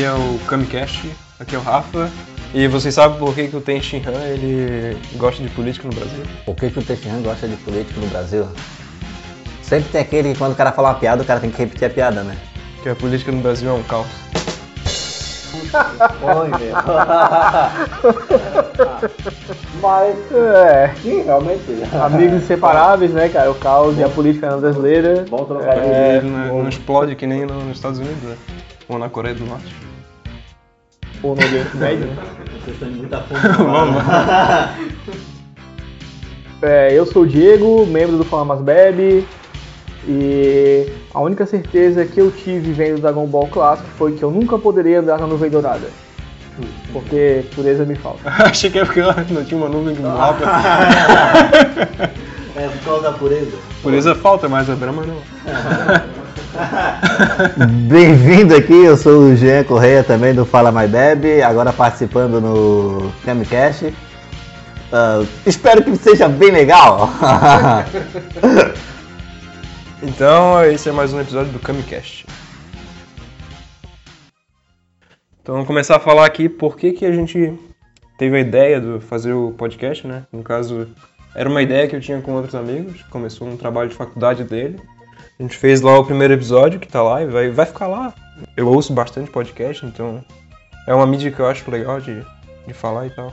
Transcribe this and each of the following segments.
aqui é o Kamicast, aqui é o Rafa. E vocês sabem por que, que o Ten Shin Han ele gosta de política no Brasil? Por que, que o Teixeira gosta de político no Brasil? Sempre tem aquele que quando o cara fala uma piada, o cara tem que repetir a piada, né? Que a política no Brasil é um caos. Mas, É, sim, realmente. amigos inseparáveis, né, cara? O caos e a política brasileira. Bom trocadilho. É, não, não explode que nem no- nos Estados Unidos, né? Ou na Coreia do Norte. Ou no Oriente Médio, né? Vocês estão muita fome. Vamos. É, eu sou o Diego, membro do Fala Mais Bebe. E a única certeza que eu tive vendo Dragon Ball clássico foi que eu nunca poderia andar na nuvem dourada. Porque pureza me falta. Achei que era porque não tinha uma nuvem no mapa. É por causa da pureza. Pureza falta, mas a Brahma não. Bem-vindo aqui, eu sou o Jean Correia também do Fala Mais Bebe, agora participando no Camcast. Ah, espero que seja bem legal. Então, esse é mais um episódio do Kamicast. Então, vamos começar a falar aqui por que, que a gente teve a ideia de fazer o podcast, né? No caso, era uma ideia que eu tinha com outros amigos, começou um trabalho de faculdade dele. A gente fez lá o primeiro episódio, que tá lá, e vai, vai ficar lá. Eu ouço bastante podcast, então é uma mídia que eu acho legal de, de falar e tal.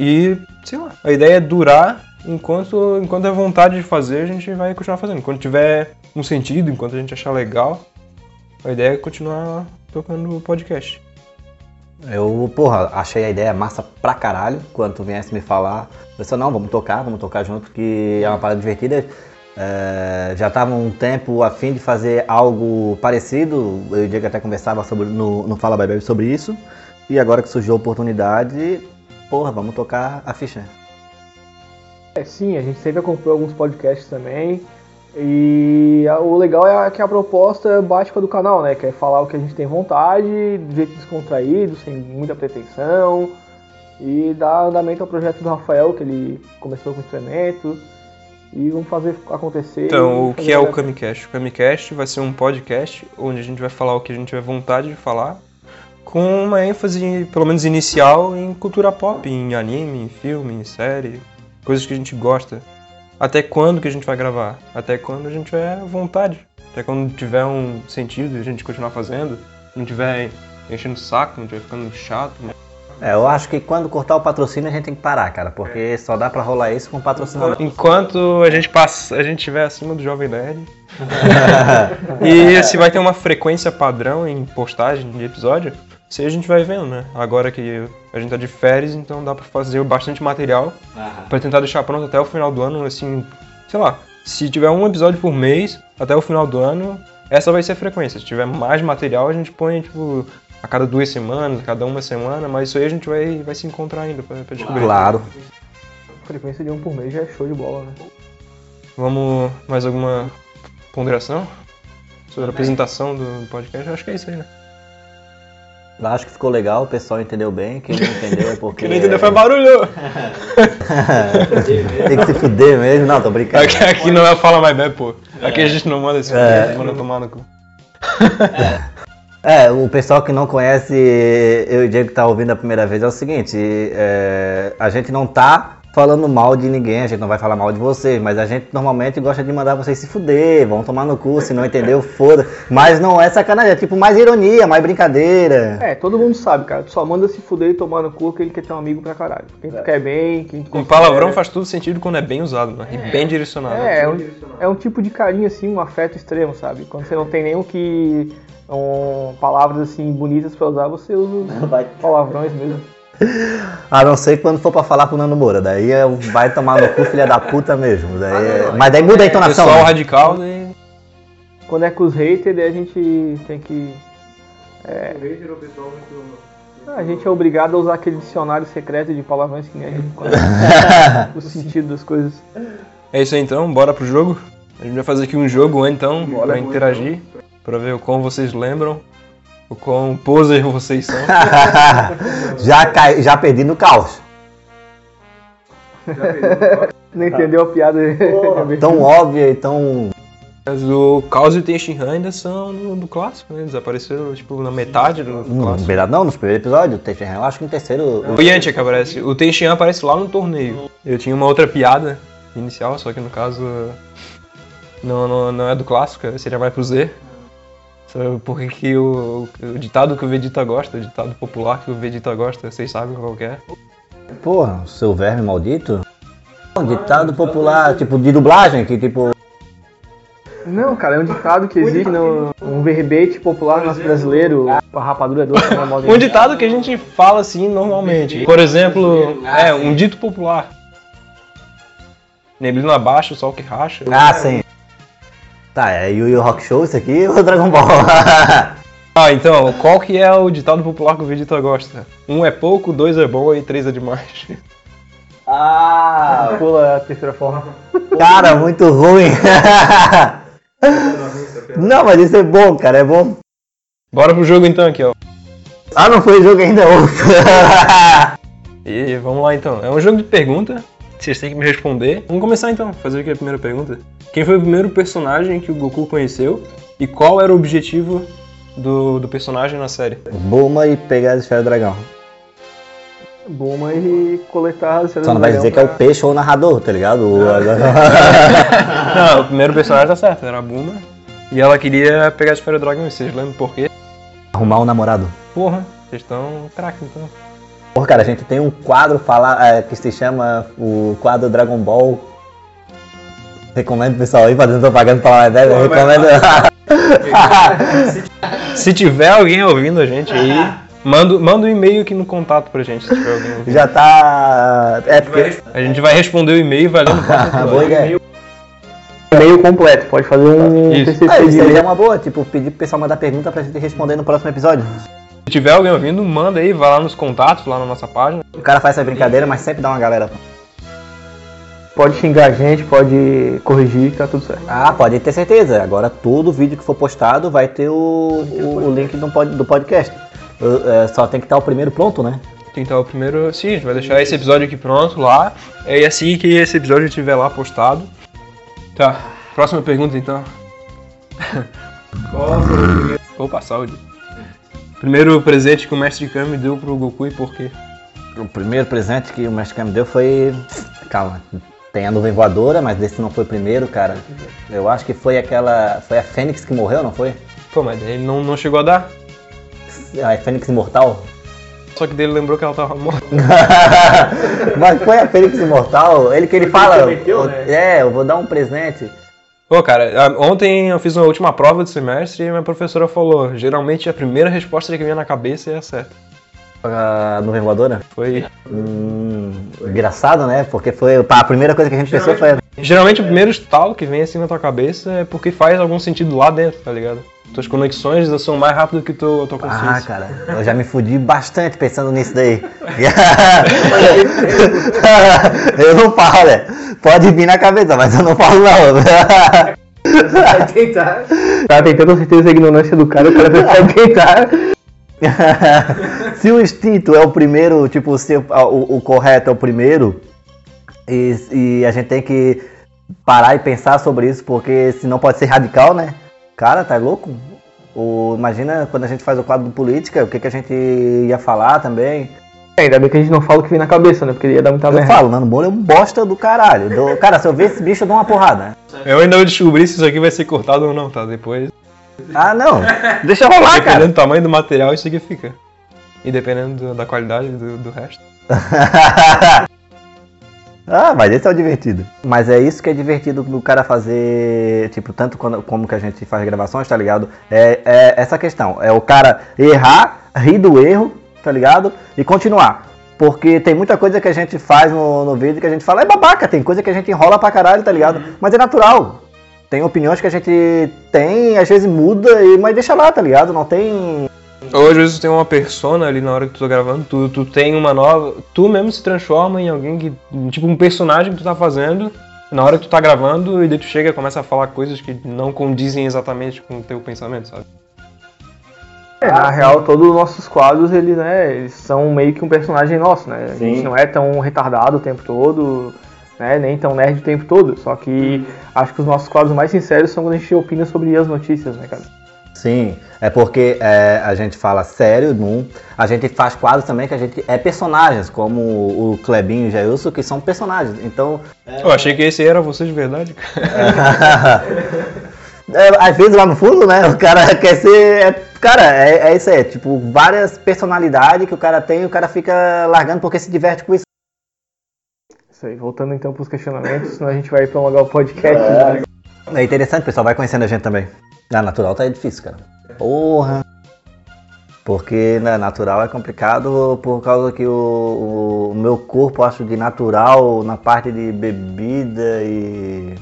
E, sei lá, a ideia é durar enquanto, enquanto é vontade de fazer, a gente vai continuar fazendo. Quando tiver um sentido, enquanto a gente achar legal, a ideia é continuar tocando o podcast. Eu, porra, achei a ideia massa pra caralho quando tu viesse me falar. Eu pensei, não, vamos tocar, vamos tocar junto, que é uma parada divertida. É, já tava um tempo a fim de fazer algo parecido. Eu e o Diego até conversava sobre, no, no Fala Bye sobre isso. E agora que surgiu a oportunidade, porra, vamos tocar a ficha. É, sim, a gente sempre acompanhou alguns podcasts também. E a- o legal é que a proposta básica do canal, né? Que é falar o que a gente tem vontade, de jeito descontraído, sem muita pretensão. E dar andamento ao projeto do Rafael, que ele começou com instrumentos. E vamos fazer acontecer. Então, o que é o Camicast? O Camicast vai ser um podcast onde a gente vai falar o que a gente tiver vontade de falar, com uma ênfase, pelo menos inicial, em cultura pop, em anime, em filme, em série, coisas que a gente gosta. Até quando que a gente vai gravar? Até quando a gente tiver vontade. Até quando tiver um sentido de a gente continuar fazendo, não tiver enchendo o saco, não tiver ficando chato. né? É, eu acho que quando cortar o patrocínio a gente tem que parar, cara, porque só dá pra rolar isso com patrocinador. Enquanto a gente passa, a gente estiver acima do Jovem Nerd. e se vai ter uma frequência padrão em postagem de episódio, se a gente vai vendo, né? Agora que a gente tá de férias, então dá pra fazer bastante material pra tentar deixar pronto até o final do ano, assim, sei lá, se tiver um episódio por mês até o final do ano, essa vai ser a frequência. Se tiver mais material, a gente põe tipo a cada duas semanas, a cada uma semana, mas isso aí a gente vai, vai se encontrar ainda pra, pra descobrir. Claro. frequência de um por mês já é show de bola, né? Vamos mais alguma ponderação sobre a apresentação do podcast? Eu acho que é isso aí, né? Eu Acho que ficou legal, o pessoal entendeu bem, quem não entendeu é porque. Quem não entendeu foi barulho! Tem que se fuder mesmo, não, tô brincando. Aqui, aqui não é Fala Mais Bem, pô. Aqui a gente não manda esse É. a manda tomar no cu. É, o pessoal que não conhece eu e o Diego que tá ouvindo a primeira vez é o seguinte, é, a gente não tá falando mal de ninguém, a gente não vai falar mal de vocês, mas a gente normalmente gosta de mandar vocês se fuder, vão tomar no cu, se não entendeu, foda. Mas não é sacanagem, é tipo mais ironia, mais brincadeira. É, todo mundo sabe, cara. Tu só manda se fuder e tomar no cu que ele quer ter um amigo pra caralho. Quem tu quer bem, quem tu Um palavrão faz todo sentido quando é bem usado, né? E bem direcionado. É, é um, é um tipo de carinho, assim, um afeto extremo, sabe? Quando você não tem nenhum que. Um, palavras assim bonitas pra usar, você usa palavrões mesmo. A não ser quando for pra falar pro Nando Moura, daí é, o- vai tomar no cu, filha da puta mesmo. Daí Ah, é- não, mas daí muda a entonação. Pessoal né? radical e. Quando é com os haters, daí a gente tem que. É, a gente é obrigado a usar aquele dicionário secreto de palavrões que nem a gente conhece. o sentido das coisas. É isso aí então, bora pro jogo. A gente vai fazer aqui um jogo então, Bora, pra interagir, pra ver o quão vocês lembram, o quão poser vocês são. já, cai, já perdi no caos. Não entendeu a piada? Tão óbvia e tão. Mas o Caos e o Tenshinhan ainda são do, do clássico, né? Eles apareceram, tipo, na metade do, do Não, clássico. verdade, não, nos primeiros episódios, o Tenshinhan, eu acho que no terceiro. O Yantia que aparece. O Tenshinhan aparece lá no torneio. Eu tinha uma outra piada inicial, só que no caso não, não, não é do clássico, seria mais pro Z. Porque que o, o ditado que o Vegeta gosta, o ditado popular que o Vegeta gosta, vocês sabem qual que é? Porra, seu verme maldito. Um ditado popular, tipo, de dublagem, que tipo. Não, cara, é um ditado que existe no um verbete popular nosso brasileiro, a rapadura doce é mal Um ditado que a gente fala assim normalmente. Por exemplo, é um dito popular. Neblina abaixo, sol que racha. Ah, sim. Tá, é Yu Yu Rock Show isso aqui ou Dragon Ball? Ah, então, qual que é o ditado popular que o Vegeta gosta? Um é pouco, dois é bom e três é demais. Ah, pula a terceira forma. cara, muito ruim. não, mas isso é bom, cara, é bom. Bora pro jogo então aqui, ó. Ah, não foi jogo ainda, outro. E vamos lá então. É um jogo de pergunta. Vocês têm que me responder. Vamos começar então. Fazer aqui a primeira pergunta. Quem foi o primeiro personagem que o Goku conheceu? E qual era o objetivo do, do personagem na série? Buma e pegar a esfera do dragão. Buma e coletar as Só não vai dizer que é o peixe ou o narrador, tá ligado? O- Não, o primeiro personagem tá certo, era a Buma. E ela queria pegar a esfera do dragão. E vocês lembram por quê? Arrumar um namorado. Porra, vocês estão craque então. Porra, cara, a gente tem um quadro fala, é, que se chama o quadro Dragon Ball. Recomendo o pessoal aí fazendo propaganda pra uma ideia. Recomendo. Se tiver alguém ouvindo a gente aí, manda, manda um e-mail aqui no contato pra gente, se tiver alguém ouvindo. Já tá. É porque. A gente vai responder o e-mail e vai próximo Ah, episódio. boa ideia. meio completo, pode fazer um Isso. Ah, isso aí é uma boa, tipo, pedir pro pessoal mandar pergunta pra gente responder no próximo episódio. Se tiver alguém ouvindo, manda aí, vai lá nos contatos, lá na nossa página. O cara faz essa brincadeira, mas sempre dá uma galera. Pode xingar a gente, pode corrigir, tá tudo certo. Ah, pode ter certeza. Agora todo vídeo que for postado vai ter o, o, o link do, pod- do podcast. Eu, é, só tem que estar o primeiro pronto, né? Tem que estar o primeiro. Sim, a gente vai deixar esse episódio aqui pronto lá. E assim que esse episódio estiver lá postado. Tá, próxima pergunta então. Opa, saúde. Primeiro presente que o mestre Kami deu pro Goku e por quê? O primeiro presente que o Mestre Kami deu foi. Calma, tem a nuvem voadora, mas esse não foi o primeiro, cara. Eu acho que foi aquela. Foi a Fênix que morreu, não foi? Pô, mas ele não, não chegou a dar. A Fênix Imortal? Só que dele lembrou que ela tava morta. mas foi a Fênix Imortal? Ele que ele fala. prometeu, né? É, eu vou dar um presente. Pô, cara, ontem eu fiz uma última prova do semestre e minha professora falou: geralmente a primeira resposta que vem na cabeça é a certa. A nuvem voadora? Foi. Hum, engraçado, né? Porque foi. A primeira coisa que a gente pensou foi. Geralmente o primeiro estalo que vem assim na tua cabeça é porque faz algum sentido lá dentro, tá ligado? Tuas conexões são mais rápidas que tua, tua Ah, consciência. cara, eu já me fudi bastante pensando nisso daí. eu não falo, né? Pode vir na cabeça, mas eu não falo não. Vai tentar. Tá tentando certeza a ignorância do cara, o cara vai tentar. se o instinto é o primeiro, tipo, se o, o- o correto é o primeiro, e, e a gente tem que parar e pensar sobre isso, porque senão pode ser radical, né? Cara, tá louco? O, imagina quando a gente faz o quadro do política, o que, que a gente ia falar também. É, ainda bem que a gente não fala o que vem na cabeça, né? Porque ia dar muita Eu merda. falo, Nando Moura é um bosta do caralho. Do- cara, se eu ver esse bicho, eu dou uma porrada. Eu ainda vou descobrir se isso aqui vai ser cortado ou não, tá? Depois. Ah, não. Deixa rolar, dependendo cara. do tamanho do material, isso aqui fica. E dependendo do- da qualidade do, do resto. ah, mas esse é o divertido. Mas é isso que é divertido do cara fazer, tipo, tanto quando, como que a gente faz gravações, tá ligado? É, é essa questão. É o cara errar, rir do erro, tá ligado? E continuar. Porque tem muita coisa que a gente faz no, no vídeo que a gente fala, é babaca, tem coisa que a gente enrola pra caralho, tá ligado? Mas é natural. Tem opiniões que a gente tem, às vezes muda, e, mas deixa lá, tá ligado? Não tem Ou às vezes tu tem uma persona ali na hora que tu tá gravando, tu, tu tem uma nova. Tu mesmo se transforma em alguém que. Tipo um personagem que tu tá fazendo na hora que tu tá gravando e daí tu chega e começa a falar coisas que não condizem exatamente com o teu pensamento, sabe? É, na real, todos os nossos quadros, eles, né, eles são meio que um personagem nosso, né? A gente Sim. não é tão retardado o tempo todo. né? Nem tão nerd o tempo todo. Só que acho que os nossos quadros mais sinceros são quando a gente opina sobre as notícias, né, cara? Sim, é porque é, a gente fala sério num. A gente faz quadros também que a gente é personagens, como o Clebinho e o Jailson, que são personagens. Então. Eu achei que esse era você de verdade, cara. É, às vezes lá no fundo, né? O cara quer ser. é- cara, é, é isso aí. Tipo, várias personalidades que o cara tem e o cara fica largando porque se diverte com isso. Isso aí, voltando então pros questionamentos, senão a gente vai prolongar o podcast. né? É interessante, o pessoal vai conhecendo a gente também. Na natural tá difícil, cara. Porra. Porque na natural é complicado por causa que o, o meu corpo, acho, de natural, na parte de bebida e.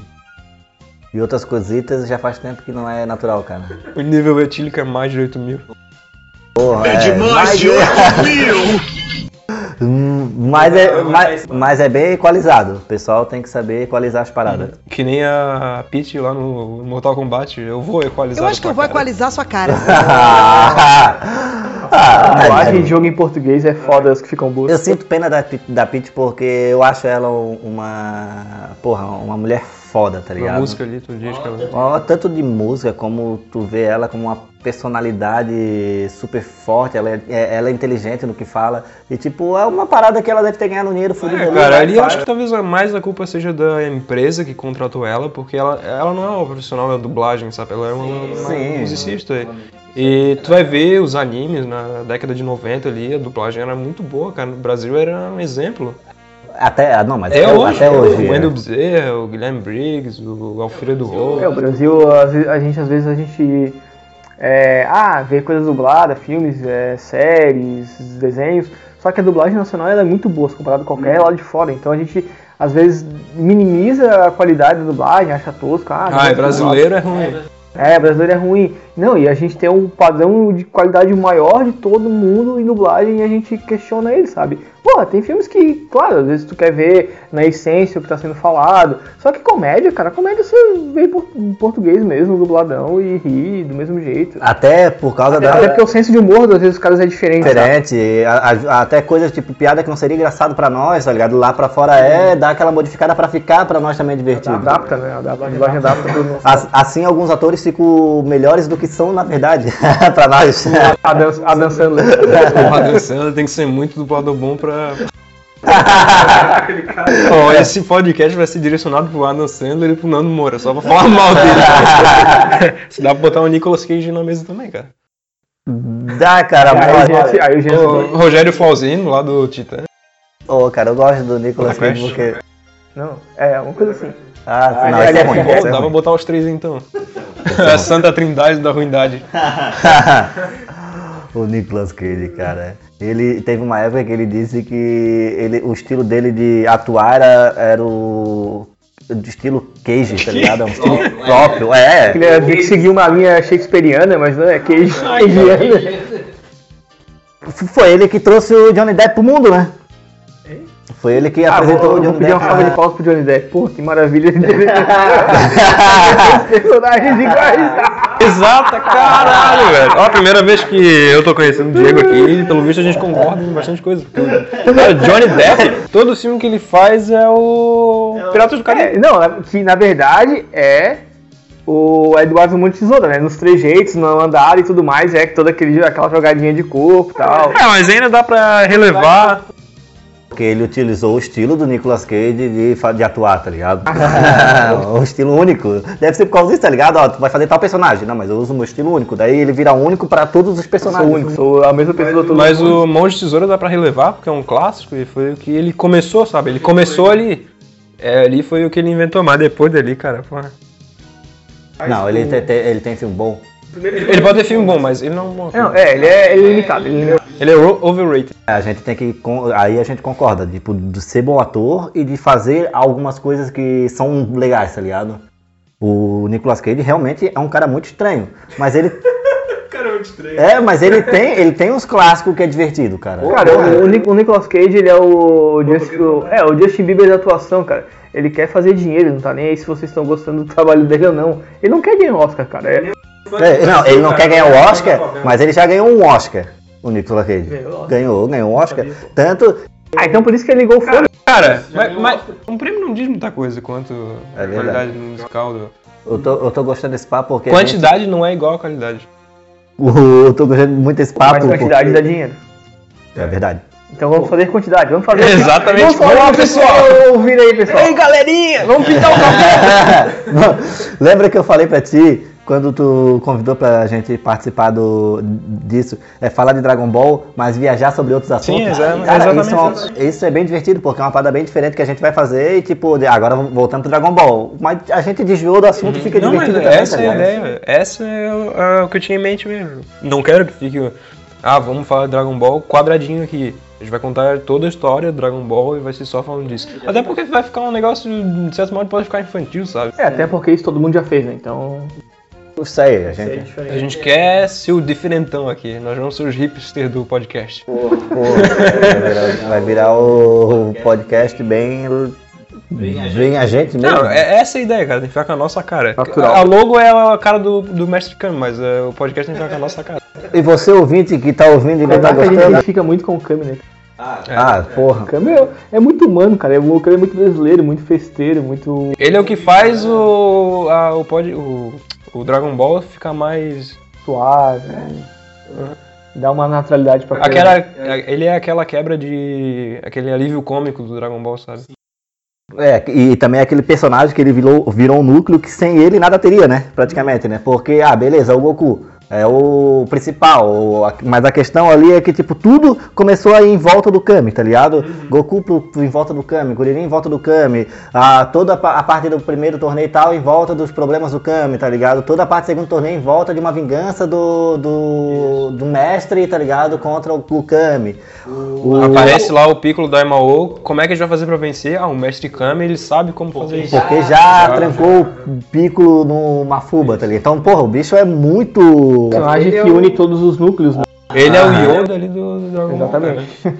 E outras cositas já faz tempo que não é natural, cara. O nível etílico é mais de 8 mil. Porra, é demais de mas, é, mas, mas é bem equalizado. O pessoal tem que saber equalizar as paradas. Que nem a Peach lá no Mortal Kombat. Eu vou equalizar. Eu acho que eu vou equalizar sua cara. Ah, A dublagem de jogo em português é foda as que ficam boas. Eu sinto pena da, da Peach porque eu acho ela um- uma. Porra, uma mulher foda, tá A ligado? música ali, tu diz que ela... Ó, Tanto de música como tu vê ela como uma personalidade super forte, ela é, é- ela é inteligente no que fala. E tipo, é uma parada que ela deve ter ganhado dinheiro fudido É, cara, ali eu acho que talvez a- mais a culpa seja da empresa que contratou ela, porque ela, ela não é uma profissional da dublagem, sabe? Ela é uma, uma Sim. musicista. E tu vai ver os animes na década de 90 ali, a dublagem era muito boa, cara. No Brasil era um exemplo. Até, ah, não, mas Até, hoje, até hoje. o é. Wendell Bezerra, o Guilherme Briggs, o Alfredo Rolo. É, o Brasil, às vezes, a gente, às vezes, a gente é, ah, vê coisas dubladas, filmes, é, séries, desenhos, só que a dublagem nacional ela é muito boa, se comparado com qualquer lá de fora, então a gente, às vezes, minimiza a qualidade da dublagem, acha tosco, ah, Ah, dublagem é brasileiro é ruim. É, brasileiro é ruim. Não, e a gente tem um padrão de qualidade maior de todo mundo em dublagem e a gente questiona ele, sabe? Pô, tem filmes que, claro, às vezes tu quer ver na essência o que tá sendo falado. Só que comédia, cara, comédia você vê por- em português mesmo, dubladão, e ri do mesmo jeito. Até por causa da. Até porque o senso de humor, às vezes, dos caras é diferente. diferente, a- a- até coisas tipo piada que não seria engraçado pra nós, tá ligado? Lá pra fora é, dá aquela modificada pra ficar pra nós também divertido. Adapta, né? Adapta, a dublagem adapta pro nosso. As- Assim, alguns atores ficam melhores do que são na verdade, pra nós. Adam, Adam Sandler. O Adam Sandler tem que ser muito dublador bom pra. Ó, esse podcast vai ser direcionado pro Adam Sandler e pro Nando Moura, só pra falar mal dele. Se dá pra botar o Nicolas Cage na mesa também, cara. Dá, cara, Aí, mas- gente- aí o gente- O Rogério Flauzino, lá do Titã. Ô, cara, eu gosto do Nicolas Crash. Cage porque. Não, é uma coisa assim. Ah, não, Ah, esse é é ruim. é dá pra botar os três então. A Santa Trindade da Ruindade. o Nicolas Cage, cara. Ele teve uma época que ele disse que ele, o estilo dele de atuar era, era o. de estilo Cage, tá ligado? É um estilo próprio. É. Ele ia dizer que seguia uma linha shakespeariana, mas não é queijo. Foi ele que trouxe o Johnny Depp pro mundo, né? Foi ele que Ah, apresentou vou, o vou Johnny pedir uma Depp. salva de palmas pro Johnny Depp. Pô, que maravilha personagens iguais. Exata, caralho, velho. Ó, a primeira vez que eu tô conhecendo o Diego aqui, pelo visto a gente concorda em bastante coisa. Cara, Johnny Depp, todo filme que ele faz é o Piratas do Caribe. É, não, que na verdade é o Eduardo Monte Tesoura, né? Nos trejeitos, no andar e tudo mais, é que toda aquele, aquela jogadinha de corpo e tal. É, mas ainda dá pra relevar. Porque ele utilizou o estilo do Nicolas Cage de, de atuar, tá ligado? o estilo único. Deve ser por causa disso, tá ligado? Ó, tu vai fazer tal personagem. Não, mas eu uso o meu estilo único. Daí ele vira único pra todos os Sou personagens. único, sou a mesma pessoa todo Mas o Mão de Tesoura dá pra relevar, porque é um clássico e foi o que ele começou, sabe? Ele começou ali. É, ali foi o que ele inventou, mas depois dali, cara, pô. Não, ele tem, tem- ele tem filme bom. Ele pode ter filme bom, mas ele não. Não, é, ele é, ele é limitado. Ele é- Ele é overrated. A gente tem que. Aí a gente concorda, tipo, de ser bom ator e de fazer algumas coisas que são legais, tá ligado? O Nicolas Cage realmente é um cara muito estranho. Mas ele. Cara, é muito estranho. É, mas ele tem, ele tem uns clássicos que é divertido, cara. Cara, o, o Nic- o Nicolas Cage, ele é o, é, o Justin Bieber da atuação, cara. Ele quer fazer dinheiro, ele não tá nem aí se vocês estão gostando do trabalho dele ou não. Ele não quer ganhar Oscar, cara. É, É, não, ele não quer ganhar o Oscar, mas ele já ganhou um Oscar. O Nicolas Cage. Ganhou. Ganhou, ganhou um Oscar. Tanto Ah, então por isso que ele ligou o fone. Cara, mas, mas um prêmio não diz muita coisa quanto É a qualidade musical. Do... Eu tô, eu tô gostando desse papo porque. Quantidade não é igual a qualidade. gente- eu tô gostando muito desse papo. Mais quantidade porque- dá dinheiro. É verdade. Então vamos fazer quantidade, vamos fazer. Exatamente. Vamos falar, Vamos, pessoal. pessoal. Ouvir aí, pessoal. Ei, galerinha, vamos pintar o café! Não, Lembra que eu falei pra ti, quando tu convidou pra gente participar do, disso, é falar de Dragon Ball, mas viajar sobre outros assuntos? exa- Cara, exatamente isso, é isso é bem divertido, porque é uma parada bem diferente que a gente vai fazer e, tipo, agora voltando pro Dragon Ball. Mas a gente desviou do assunto e fica Não, mas divertido também, essa tá é a ideia. Essa é o, é o que eu tinha em mente mesmo. Não quero que fique. Ah, vamos falar de Dragon Ball quadradinho aqui. A gente vai contar toda a história do Dragon Ball e vai ser só falando disso. Até porque vai ficar um negócio, de certo modo, pode ficar infantil, sabe? É, até porque isso todo mundo já fez, né? Então. Isso aí, a gente. A gente quer ser o diferentão aqui. Nós vamos ser os hipsters do podcast. Pô, vai, virar, vai virar o podcast bem. Bem a gente mesmo. Não, é essa é a ideia, cara. Tem que ficar com a nossa cara. Natural. A logo é a cara do, do Mestre Kami, mas é, o podcast tem que ficar com a nossa cara. E você, ouvinte, que tá ouvindo e não tá que a gente gostando. identifica muito com o Kami, né? Ah, porra. O Kami é, é muito humano, cara. O Kami é muito brasileiro, muito festeiro, muito. Ele é o que faz o, a- o, pod, o, o Dragon Ball ficar mais suave, né? Dá uma naturalidade pra Aquela, ele é aquela quebra de. aquele alívio cômico do Dragon Ball, sabe? É, e também é aquele personagem que ele virou, virou um núcleo que sem ele nada teria, né? Praticamente, né? Porque, ah, beleza, o Goku é o principal, o- a- mas a questão ali é que, tipo, tudo começou aí em volta do Kami, tá ligado? Goku pro- pro- em volta do Kami, Kuririn em volta do Kami, a, toda a, a parte do primeiro torneio e tal em volta dos problemas do Kami, tá ligado? Toda a parte do segundo torneio em volta de uma vingança do, do, do mestre, tá ligado? Contra o, o Kami. O- Aparece lá o Piccolo da Emao. Como é que a gente vai fazer pra vencer? Ah, o Mestre Kami, ele sabe como fazer isso. Porque já trancou o Piccolo no Mafuba, tá ligado? Então, porra, o bicho é muito. Personagem que une todos os núcleos, né? Ele é o Yoda ali do, do Dragon. Exatamente.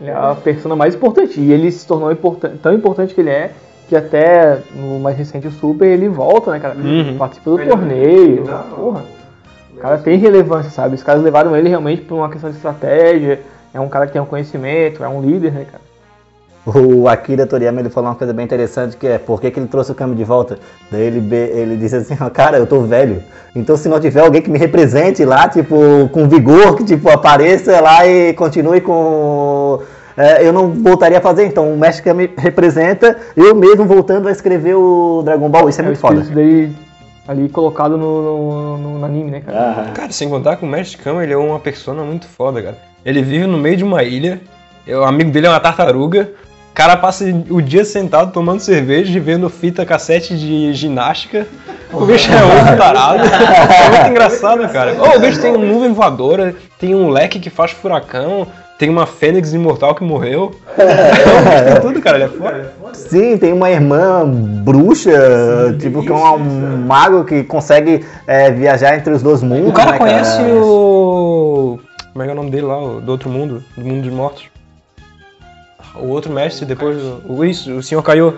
Ele é a persona mais importante. E ele se tornou importan- tão importante que ele é que até no mais recente Super ele volta, né, cara? Uhum. Participa do torneio. Porra. O cara tem relevância, sabe? Os caras levaram ele realmente por uma questão de estratégia. É um cara que tem um conhecimento, é um líder, né, cara? O Akira Toriyama ele falou uma coisa bem interessante que é por que, que ele trouxe o Kami de volta? Daí ele, ele disse assim, cara, eu tô velho. Então se não tiver alguém que me represente lá, tipo, com vigor, que tipo, apareça lá e continue com. é, eu não voltaria a fazer, então o mestre Kami representa, eu mesmo voltando a escrever o Dragon Ball, isso é, É muito foda. dele ali colocado no, no, no- no anime, né, cara? Cara, sem contar que o Mestre Kami, ele é uma persona muito foda, cara. Ele vive no meio de uma ilha, é, o amigo dele é uma tartaruga, o cara passa o dia sentado tomando cerveja e vendo fita cassete de ginástica. O bicho é outro tarado. É muito engraçado, cara. Ô, o bicho tem uma nuvem voadora, tem um leque que faz furacão, tem uma fênix imortal que morreu. O bicho tem tudo, cara, ele é foda. Sim, tem uma irmã bruxa, tipo, que é um, um mago que consegue é, viajar entre os dois mundos. O cara né, conhece o. Como é que é o nome dele lá? Do outro mundo? Do mundo dos mortos. O outro mestre, depois. O, isso, o senhor caiu.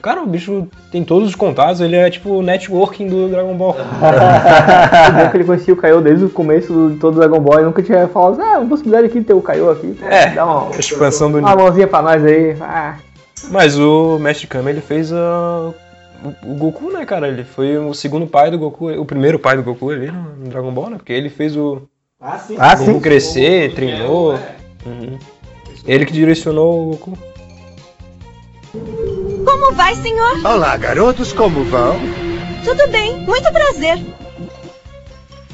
Cara, o bicho tem todos os contatos, ele é tipo o networking do Dragon Ball. Bom que ele conhecia o Kaiô desde o começo de todo o Dragon Ball e nunca tinha falado, ah, uma possibilidade aqui de ter o Kaiô aqui. pô, É. Dá uma, expansão do uma mãozinha pra nós aí. Ah, Mas o Mestre Kami, ele fez a. O o Goku, né, cara? Ele foi o segundo pai do Goku, o primeiro pai do Goku ali no Dragon Ball, né? Porque ele fez o Ah, Goku sim. crescer, treinou. Uhum. Ele que direcionou o Goku. Como vai, senhor? Olá, garotos, como vão? Tudo bem, muito prazer.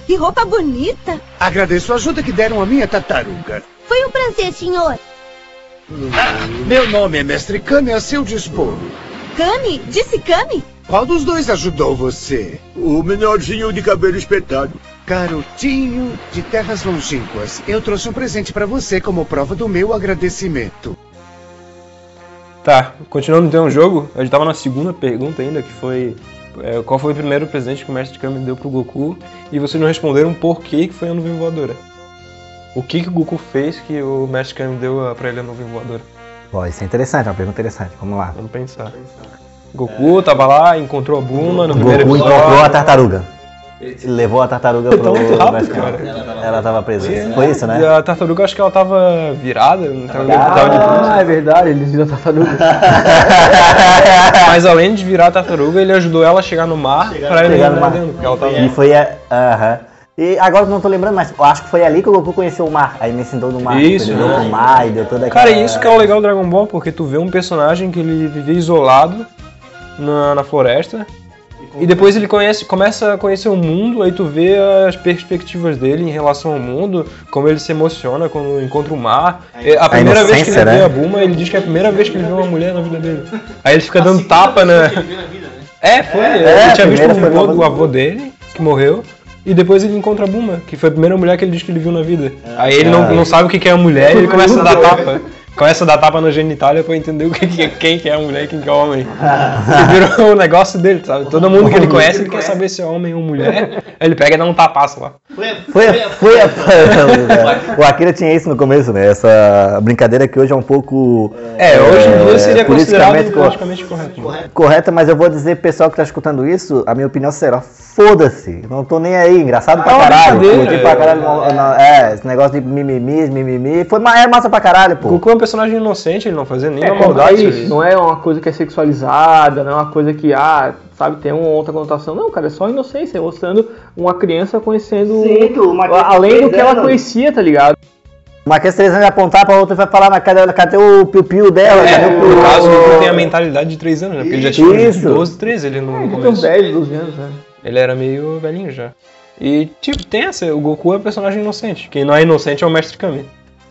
Que roupa bonita. Agradeço a ajuda que deram à minha tartaruga. Foi um prazer, senhor. Ah, meu nome é Mestre Kami a seu dispor. Kami? Disse Kami? Qual dos dois ajudou você? O menorzinho de cabelo espetado. Garotinho de terras longínquas, eu trouxe um presente pra você como prova do meu agradecimento. Tá, continuando então o jogo, a gente tava na segunda pergunta ainda, que foi é, qual foi o primeiro presente que o Mestre Kami deu pro Goku, e vocês não responderam por que, que foi a nuvem voadora. O que, que o Goku fez que o Mestre Kami deu pra ele a nuvem voadora? Pô, isso é interessante, é uma pergunta interessante. Vamos lá. Vamos pensar. Goku tava lá, encontrou a Buma no primeiro Goku episódio. encontrou a tartaruga. Levou a tartaruga pro Tá muito rápido, cara. Ela tava presa. Foi isso, E né? a tartaruga, acho que ela tava virada, não tava tava de. Ah, é verdade, eles viram tartaruga. Mas além de virar a tartaruga, ele ajudou ela a chegar no mar pra ele Chegar no mar. dentro, porque ela tava... E foi a. Aham. E agora eu não tô lembrando, mas eu acho que foi ali que o Goku conheceu o mar. Aí me ensinou no mar. Isso, Ele deu né? mar e deu toda aquela. Cara, e isso que é o legal do Dragon Ball, porque tu vê um personagem que ele vivia isolado na, na floresta. E depois ele conhece, começa a conhecer o mundo, aí tu vê as perspectivas dele em relação ao mundo, como ele se emociona quando encontra o mar. É, A primeira vez que ele inocência, vê né? a Buma, ele diz que é a primeira vez que ele vê uma mulher na vida dele. Aí ele fica dando tapa na. É, foi. ele tinha visto o avô, do avô dele, que morreu. E depois ele encontra a Buma, que foi a primeira mulher que ele diz que ele viu na vida. Aí ele não, não sabe o que que é a mulher e ele começa a dar tapa. Começa a dar tapa na genitália pra entender o que que é, quem que é a mulher e quem que é o homem. E virou o negócio dele, sabe? Todo mundo que ele conhece, ele quer saber se é homem ou mulher. Aí ele pega e dá um tapaço lá. Foi, foi a... O Akira tinha isso no começo, né? Essa brincadeira que hoje é um pouco. É, hoje em dia seria considerado politicamente co- politicamente correto. correta, mas eu vou dizer pro pessoal que tá escutando isso, a minha opinião será, foda-se, não tô nem aí, engraçado pra É caralho, curti pra caralho, não- não- é, esse negócio de mimimi, mimimi, foi, é massa pra caralho, pô. É personagem inocente, ele não fazia nem É, uma como é maldade. isso, não é uma coisa que é sexualizada, não é uma coisa que, ah, sabe, tem uma outra conotação. Não, cara, é só inocência, é mostrando uma criança conhecendo. Uma além do que ela anos. conhecia, tá ligado? Uma criança de três anos apontar pra outra e vai falar, mas cadê, cadê o piu-piu dela? É, cadê o no caso, o Goku tem a mentalidade de 3 anos, né? Porque ele já tinha Isso. 12, 13 ele no Tem uns começo. 10, 12 anos, né? Ele era meio velhinho já. E, tipo, tem essa, o Goku é um personagem inocente. Quem não é inocente é o Mestre Kami.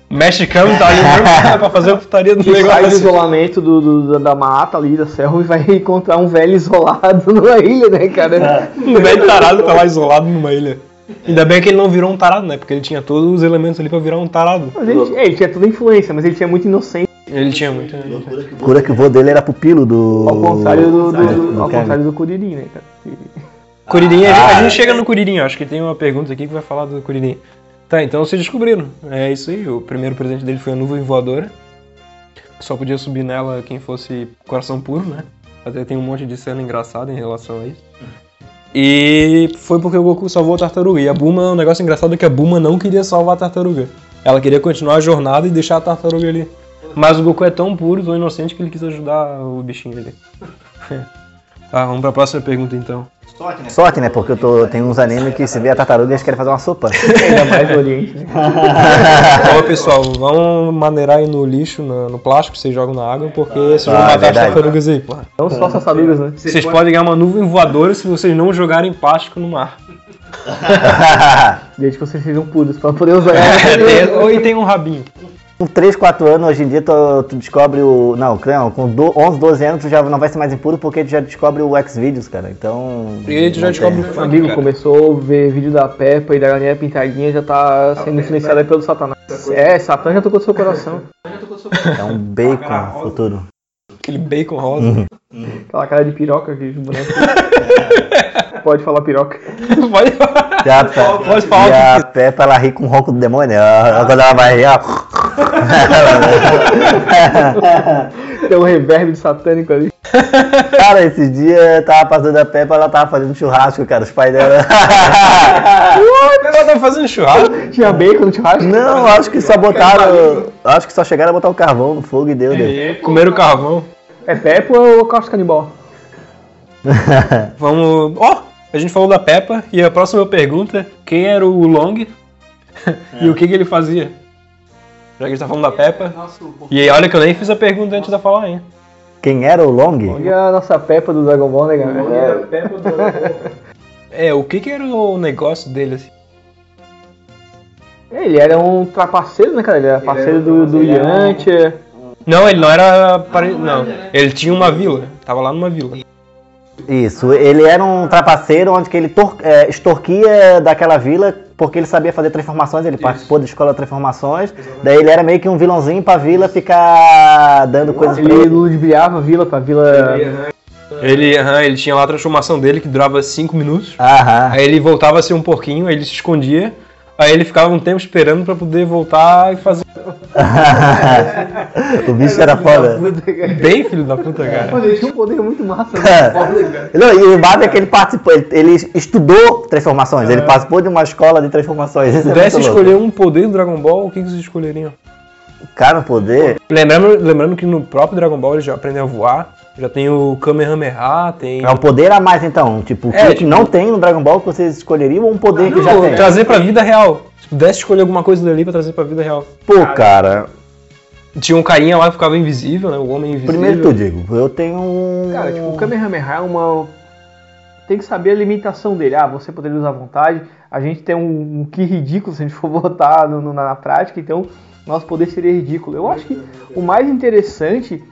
O Kami tá ali mesmo pra fazer a putaria do Que sai do negócio. isolamento do, do- da- mata ali, da selva, e vai encontrar um velho isolado numa ilha, né, cara? O velho tarado tá lá isolado numa ilha. Ainda bem que ele não virou um tarado, né? Porque ele tinha todos os elementos ali pra virar um tarado. Mas ele, é, ele tinha toda influência, mas ele tinha muita inocência, Ele tinha muito. Cura que o vô dele era pupilo do... ao contrário do, do, do- do ao contrário do Kuririn, né, cara? Que- Kuririn, a, gente, a gente chega no Kuririn, acho que tem uma pergunta aqui que vai falar do Kuririn. Tá, então vocês descobriram. É isso aí, o primeiro presente dele foi a nuvem voadora. Só podia subir nela quem fosse coração puro, né? Até tem um monte de cena engraçada em relação a isso. E foi porque o Goku salvou a tartaruga. E a Buma, um negócio engraçado é que a Buma não queria salvar a tartaruga. Ela queria continuar a jornada e deixar a tartaruga ali. Mas o Goku é tão puro, tão inocente que ele quis ajudar o bichinho ali. tá, vamos pra próxima pergunta então. Sorte, né? Porque eu tô, tem uns animes que se vê a tartaruga eles querem fazer uma sopa. Ainda mais no Oriente, né? Ó, pessoal, vão maneirar aí no lixo, no, no plástico, vocês jogam na água, porque vocês vão Ah, matar verdade. as tartarugas aí, porra. Não só tartarugas, né? Vocês podem ganhar uma nuvem voadora se vocês não jogarem plástico no mar. Desde que vocês sejam puros pra poder usar. É, ou e tem um rabinho. Com 3, 4 anos, hoje em dia, tu, tu descobre o. Não, não, com do, 11, 12 anos, tu já não vai ser mais impuro porque tu já descobre o Xvideos, cara. Então. E tu já descobre o amigo cara. começou a ver vídeo da Peppa e da galinha pintadinha já tá sendo influenciado aí pelo Satanás. É, Satã já tocou do seu coração. É um bacon futuro. Aquele bacon rosa. Aquela cara de piroca que o boneco. Pode falar piroca. Pode E a, Pe- Pode falar e o a Peppa, ela ri com o ronco do demônio. Ela, quando ela vai rir, ó. Tem um reverb de satânico ali. Cara, esse dia tava passando a Peppa, ela tava fazendo churrasco, cara. Os pais dela. Ela tá fazendo churrasco. Tinha bacon no churrasco? Não, acho que só botaram. Acho que só chegaram a botar o carvão no fogo e deu, deu. Comeram carvão. É Peppa ou Costa Canibal? Vamos. Ó, a gente falou da Peppa e a próxima pergunta: quem era o Long e o que, que ele fazia? Já que a gente tá falando da Peppa. E aí, olha que eu nem fiz a pergunta antes de falar, hein? Quem era o Long? E a nossa Peppa do Dragon Ball, né, cara? É, o que, que era o negócio dele assim? É, Ele era um trapaceiro, né, cara? Ele era parceiro do, do Yantia. Não, ele não era. pare- Não, ele tinha uma vila. Tava lá numa vila. Isso, ele era um trapaceiro onde que ele tor- é, extorquia daquela vila porque ele sabia fazer transformações, ele participou da escola de transformações, daí ele era meio que um vilãozinho pra vila ficar dando coisas pra Ele ele. ludibriava a vila pra vila. Ele, aham, ele tinha lá a transformação dele que durava 5 minutos. Aham. Aí ele voltava a ser um porquinho, aí ele se escondia. Aí ele ficava um tempo esperando pra poder voltar e fazer. o bicho era foda. Bem filho da puta, cara. Mano, ele tinha um poder muito massa. É. Né? Foda, cara. Não, e o Bado é que ele participou, ele, ele estudou transformações, ele participou de uma escola de transformações. Se é pudesse louco. escolher um poder do Dragon Ball, o que, vocês escolheriam? Cara, o poder. Lembrando, lembrando que no próprio Dragon Ball ele já aprendeu a voar, já tem o Kamehameha, tem. É um poder a mais então. Tipo, É, que tipo- não tem no Dragon Ball que vocês escolheriam ou um poder que já tem? trazer pra vida real. Se pudesse escolher alguma coisa dali pra trazer pra vida real. Pô, cara, Tinha um carinha lá que ficava invisível, né? O homem invisível. primeiro que eu digo, eu tenho um. Cara, tipo, o Kamehameha é uma. Tem que saber a limitação dele. Ah, você poderia usar à vontade. A gente tem um, um que ridículo se a gente for botar no- no- na, prática, então nosso poder seria ridículo. Eu acho que o mais interessante.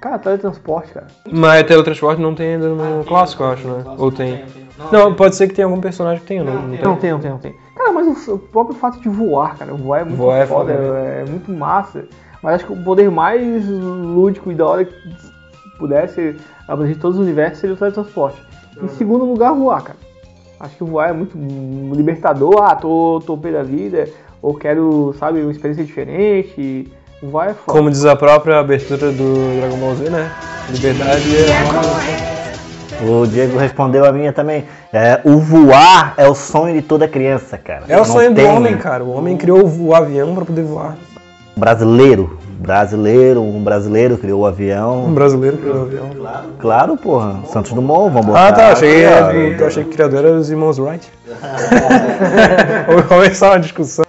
Cara, teletransporte, cara. Mas teletransporte não tem ainda no clássico, eu acho, né? Ou tem? Não, pode ser que tenha algum personagem que tenha, não, não tem. Não tem, não tem, não tem. Cara, mas o, próprio fato de voar, cara, voar é muito Voar é foda, foda, é, é muito massa. Mas acho que o poder mais lúdico e da hora que pudesse abranger todos os universos seria o teletransporte. Em segundo lugar, voar, cara. Acho que voar é muito libertador. Ah, tô, tô pé da vida, ou quero, sabe, uma experiência diferente. Voar é foda. Como diz a própria abertura do Dragon Ball Z, né? Liberdade é. O Diego respondeu a minha também. É, o voar é o sonho de toda criança, cara. É o Não sonho do tem homem, cara. O homem criou o avião pra poder voar. Brasileiro. Brasileiro, um brasileiro criou o Um avião. brasileiro criou o avião. Claro, porra. Santos Dumont, vamos botar. Ah, tá. Achei, Claro. eu achei que o criador era os irmãos Wright. Vamos começar uma discussão.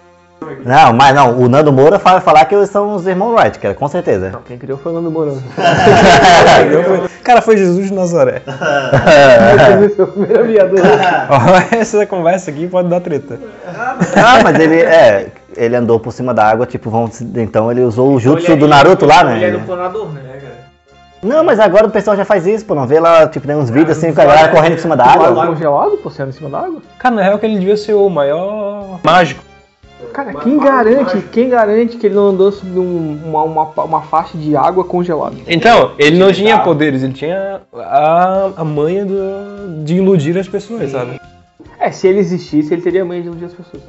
Não, mas não, o Nando Moura fala falar que são os irmãos Wright, cara, com certeza. Quem criou foi o Nando Mourão. Cara, foi Jesus de Nazaré. Esse foi o primeiro aviador. Ó, Essa conversa aqui pode dar treta. Ah, mas ele é. Ele andou por cima da água, tipo, vamos, então ele usou o jutsu do Naruto lá, né? Ele era um planador, né? Não, mas agora o pessoal já faz isso, pô. Não vê lá, tipo, tem uns vídeos assim com a galera correndo por cima da Água água. congelado, pô, sendo em cima da água. Cara, na real que ele devia ser o maior mágico. Cara, quem garante, quem garante que ele não andou sobre um- uma, uma, uma faixa de água congelada? Então, ele não tinha poderes, ele tinha a, a manha do- de iludir as pessoas, sabe? É, se ele existisse, ele teria manha de iludir as pessoas.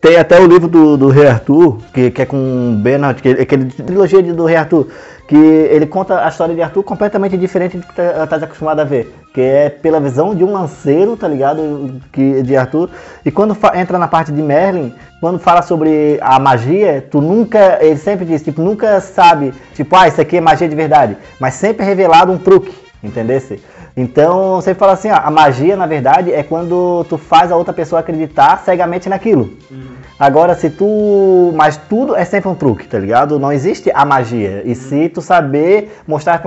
Tem até o livro do, do Rei Arthur, que, que é com Bernard, que é aquele trilogia de- do Rei Arthur, que ele conta a história de Arthur completamente diferente do que tu tá acostumado a ver. Que é pela visão de um lanceiro, tá ligado? Que, de Arthur. E quando entra na parte de Merlin, quando fala sobre a magia, tu nunca. Ele sempre diz, tipo, nunca sabe, tipo, ah, isso aqui é magia de verdade. Mas sempre é revelado um truque, entendesse? Então, sempre fala assim, ó, a magia, na verdade, é quando tu faz a outra pessoa acreditar cegamente naquilo. Agora, se tu. Mas tudo é sempre um truque, tá ligado? Não existe a magia. E se tu saber mostrar,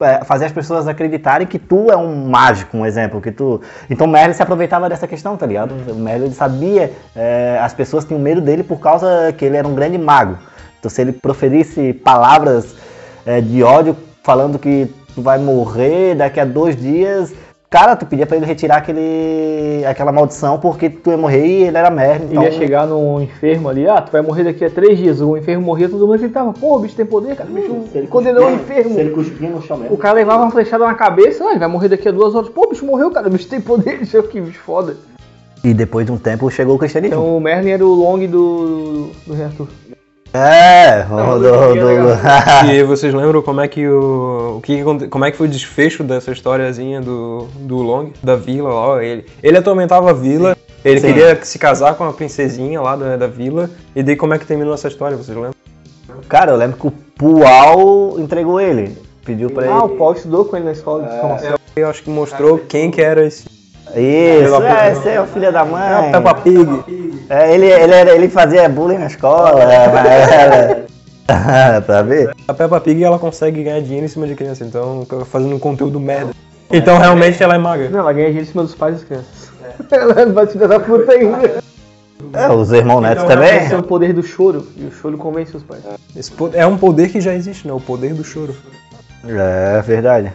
é, fazer as pessoas acreditarem que tu é um mágico, um exemplo, que tu. Então Merlin se aproveitava dessa questão, tá ligado? O Merlin sabia, é, as pessoas tinham medo dele por causa que ele era um grande mago. Então, se ele proferisse palavras é, de ódio falando que tu vai morrer daqui a dois dias. Cara, tu pedia pra ele retirar aquele, aquela maldição porque tu ia morrer e ele era merda. Então, Ele ia chegar num enfermo ali, ah, tu vai morrer daqui a três dias. O enfermo morria, todo mundo acreditava, pô, o bicho tem poder, cara. O bicho condenou o enfermo. Se ele cuspir no chão mesmo. O cara levava uma flechada na cabeça, ah, ele vai morrer daqui a duas horas. Pô, o bicho morreu, cara, o bicho tem poder, isso que bicho foda. E depois de um tempo chegou o cristianismo. Então o Merlin era o long do, do Arthur. É, do, do- E vocês lembram como é que o, o que como é que foi o desfecho dessa historiazinha do, do Long, da vila lá, ele ele atormentava a vila, ele Sim. queria se casar com a princesinha lá da, da vila, e daí como é que terminou essa história, vocês lembram? Cara, eu lembro que o Pual entregou ele. Pediu pra Ah, o ele. Paul estudou com ele na escola de formação. Eu acho que mostrou quem que era esse Isso, é, esse é o filho da mãe. Peppa Pig. É, ele, ele, era- ele fazia bullying na escola. era- tá vendo? A Peppa Pig ela consegue ganhar dinheiro em cima de criança, então fazendo um conteúdo merda. Então realmente ela é maga. Não, ela ganha dinheiro em cima dos pais das crianças. Ela vai se dar da puta ainda. É, os irmãos netos Esse também. é o poder do choro, e o choro convence os pais. Esse é um poder que já existe, né? O poder do choro. É verdade.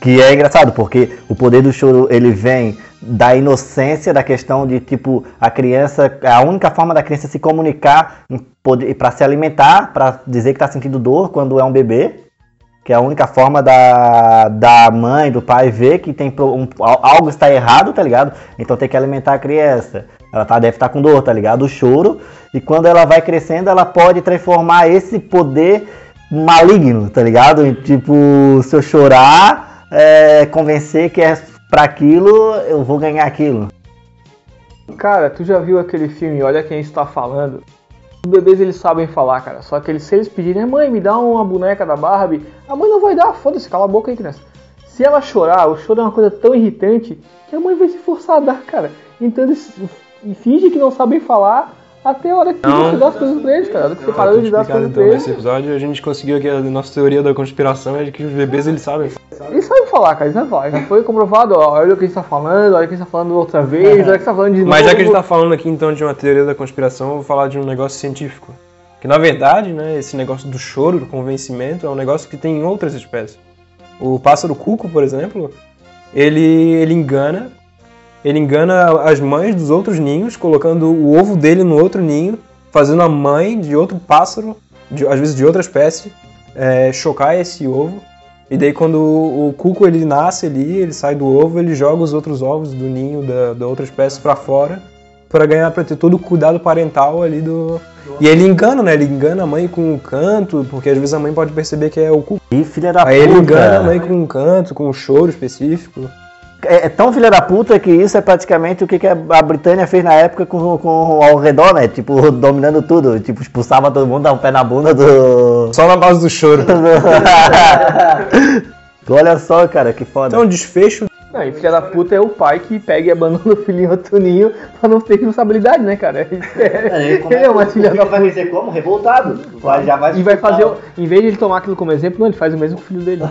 Que é engraçado, porque o poder do choro ele vem da inocência, da questão de tipo a criança, a única forma da criança se comunicar para se alimentar, para dizer que está sentindo dor quando é um bebê, que é a única forma da, da mãe, do pai ver que tem um- al- algo está errado, tá ligado? Então tem que alimentar a criança. Ela tá, deve estar com dor, tá ligado? O choro. E quando ela vai crescendo, ela pode transformar esse poder maligno, tá ligado? E, tipo, se eu chorar, é, convencer que é pra aquilo, eu vou ganhar aquilo. Cara, tu já viu aquele filme Olha Quem Está Falando? Os bebês eles sabem falar, cara. Só que eles, se eles pedirem, mãe, me dá uma boneca da Barbie, a mãe não vai dar, foda-se, cala a boca aí, criança. Se ela chorar, o choro é uma coisa tão irritante que a mãe vai se forçar a dar, cara. Então eles fingem que não sabem falar até a hora que Não. você dá as coisas pra eles, cara. A hora que você parou de dar as coisas pra então, eles. nesse episódio a gente conseguiu aqui a nossa teoria da conspiração é de que os bebês eles sabem. Eles sabem falar, cara, eles sabem falar. Já foi comprovado, ó, olha o que a gente tá falando, olha o que a gente tá falando outra vez, olha o que você tá falando de Mas novo. já que a gente tá falando aqui então de uma teoria da conspiração, eu vou falar de um negócio científico. Que na verdade, né, esse negócio do choro, do convencimento, é um negócio que tem em outras espécies. O pássaro cuco, por exemplo, ele, ele engana. Ele engana as mães dos outros ninhos, colocando o ovo dele no outro ninho, fazendo a mãe de outro pássaro, de- às vezes de outra espécie, é, chocar esse ovo. E daí quando o, o cuco ele nasce ali, ele sai do ovo, ele joga os outros ovos do ninho da, da outra espécie pra fora para ganhar para ter todo o cuidado parental ali do e ele engana, né? Ele engana a mãe com um canto, porque às vezes a mãe pode perceber que é o cuco. E filha da Aí puta. ele engana a mãe com um canto, com um choro específico. É, é tão filha da puta que isso é praticamente o que, que a Britânia fez na época com, com ao redor, né? Tipo, dominando tudo. Tipo, expulsava todo mundo, dava um pé na bunda do. Só na base do choro. Olha só, cara, que foda. Então, desfecho Não, e filha da puta é o pai que pega e abandona o filhinho em outro ninho pra não ter responsabilidade, né, cara? Ele é uma filha da vai dizer como? Revoltado. Vai, já vai E vai fazer, o- em vez de ele tomar aquilo como exemplo, não, ele faz o mesmo com o filho dele.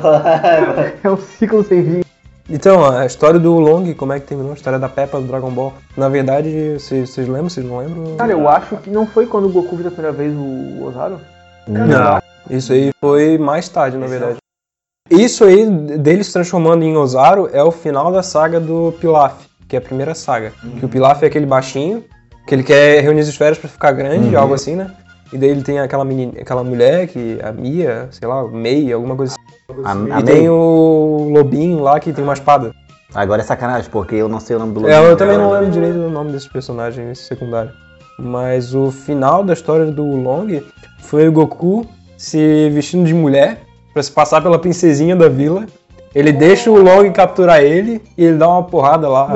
É um ciclo sem fim. Então, a história do Long, como é que terminou? A história da Peppa do Dragon Ball. Na verdade, vocês lembram? Vocês não lembram? Cara, eu acho que não foi quando o Goku viu a primeira vez o Ozaru? Não. Isso aí foi mais tarde, na verdade. Isso aí, dele se transformando em Ozaru, é o final da saga do Pilaf, que é a primeira saga. Que o Pilaf é aquele baixinho, que ele quer reunir as esferas pra ficar grande, algo assim, né? E daí ele tem aquela, menina, aquela mulher, que a Mia, sei lá, Mei, alguma coisa assim. A, a E May- tem o Lobinho lá, que tem uma espada. Agora é sacanagem, porque eu não sei o nome do É, Lobinho. eu também não lembro direito do nome desse personagem, esse secundário. Mas o final da história do Long foi o Goku se vestindo de mulher pra se passar pela princesinha da vila. Ele deixa o Long capturar ele e ele dá uma porrada lá.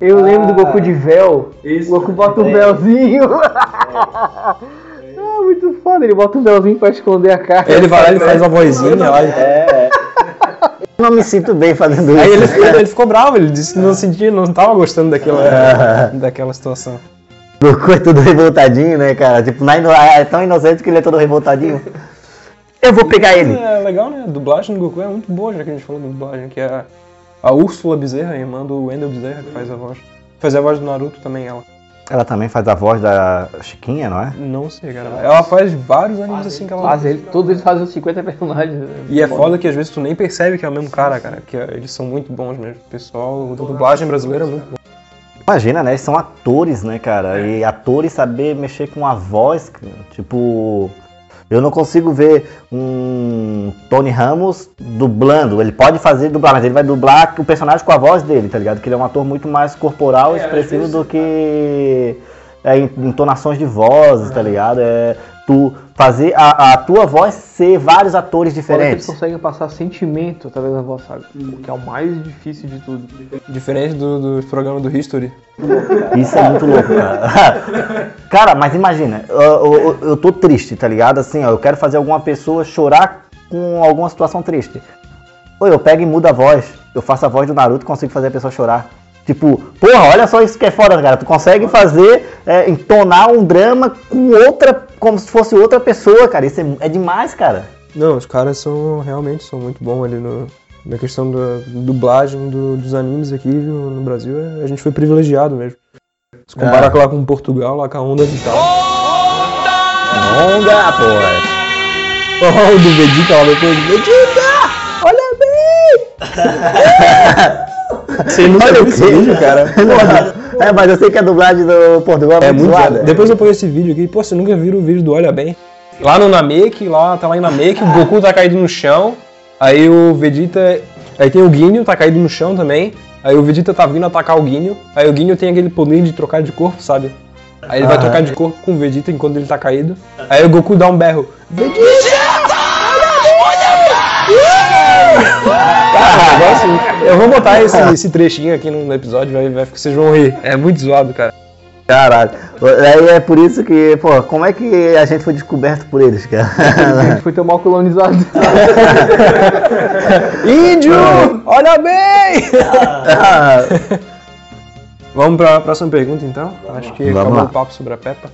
Eu lembro do Goku de véu. Isso. O Goku bota um véuzinho. ah, muito foda. Ele bota um véuzinho pra esconder a cara. Ele vai lá e faz uma vozinha lá. e- Eu não me sinto bem fazendo isso. Aí ele, ficou- ele ficou bravo, ele disse que não sentia, não tava gostando daquela, daquela situação. Goku é todo revoltadinho, né, cara? Tipo, é tão inocente que ele é todo revoltadinho. Eu vou pegar ele. É legal, né? A dublagem do Goku é muito boa, já que a gente falou de dublagem, que é a, a Úrsula Bezerra, irmã do Wendell Bezerra, que faz a voz. Faz a voz do Naruto também, ela. Ela também faz a voz da Chiquinha, não é? Não sei, cara. Ela faz vários animes assim que ela. Mas ele, todos eles fazem os 50 personagens. E é foda que às vezes tu nem percebe que é o mesmo cara, cara. Que eles são muito bons mesmo. O pessoal, a dublagem brasileira é muito bom. Imagina, né? Eles são atores, né, cara? E atores saber mexer com a voz, tipo. Eu não consigo ver um Tony Ramos dublando. Ele pode fazer dublar, mas ele vai dublar o personagem com a voz dele, tá ligado? Que ele é um ator muito mais corporal e expressivo do que é, en- entonações de vozes, tá ligado? É tu fazer a, a tua voz ser vários atores Foda que eles diferentes. conseguem passar sentimento através da voz, sabe? O que é o mais difícil de tudo. Diferente do, do programa do History. Isso é muito louco, cara. cara, mas imagina, eu, eu, eu tô triste, tá ligado? Assim, ó, eu quero fazer alguma pessoa chorar com alguma situação triste. Ou eu pego e mudo a voz. Eu faço a voz do Naruto e consigo fazer a pessoa chorar. Tipo, porra, olha só isso que é foda, cara. Tu consegue fazer, é, entonar um drama com outra, como se fosse outra pessoa, cara. Isso é, é demais, cara. Não, os caras são realmente são muito bons ali no, na questão da dublagem do- dos animes aqui no, no Brasil. é- a gente foi privilegiado mesmo. Se comparar com lá com Portugal, lá com a onda vital. Onda, porra. Oh, o do Vegeta lá depois. Vegeta! Olha bem! Você nunca viu esse vídeo, cara? é, mas eu sei que a dublagem do Portugal é, É muito zoada. Depois eu ponho esse vídeo aqui. Pô, você nunca viu o vídeo do Olha Bem? Lá no Namek, lá, tá lá em Namek, o Goku tá caído no chão. Aí o Vegeta. Aí tem o Guineo, tá caído no chão também. Aí o Vegeta tá vindo atacar o Guinho. Aí o Guinho tem aquele poder de trocar de corpo, sabe? Aí ele vai Aham. trocar de corpo com o Vegeta enquanto ele tá caído. Aí o Goku dá um berro. Vegeta! Cara, o negócio- eu vou botar esse, esse trechinho aqui no episódio, vai, vai, vocês vão rir. É muito zoado, cara. Caralho. Aí é por isso que, pô, como é que a gente foi descoberto por eles, A cara? gente foi tão mal colonizado. Índio! Olha bem! Ah, Vamos pra próxima pergunta então. Acho que Vamos acabou lá. o papo sobre a Peppa.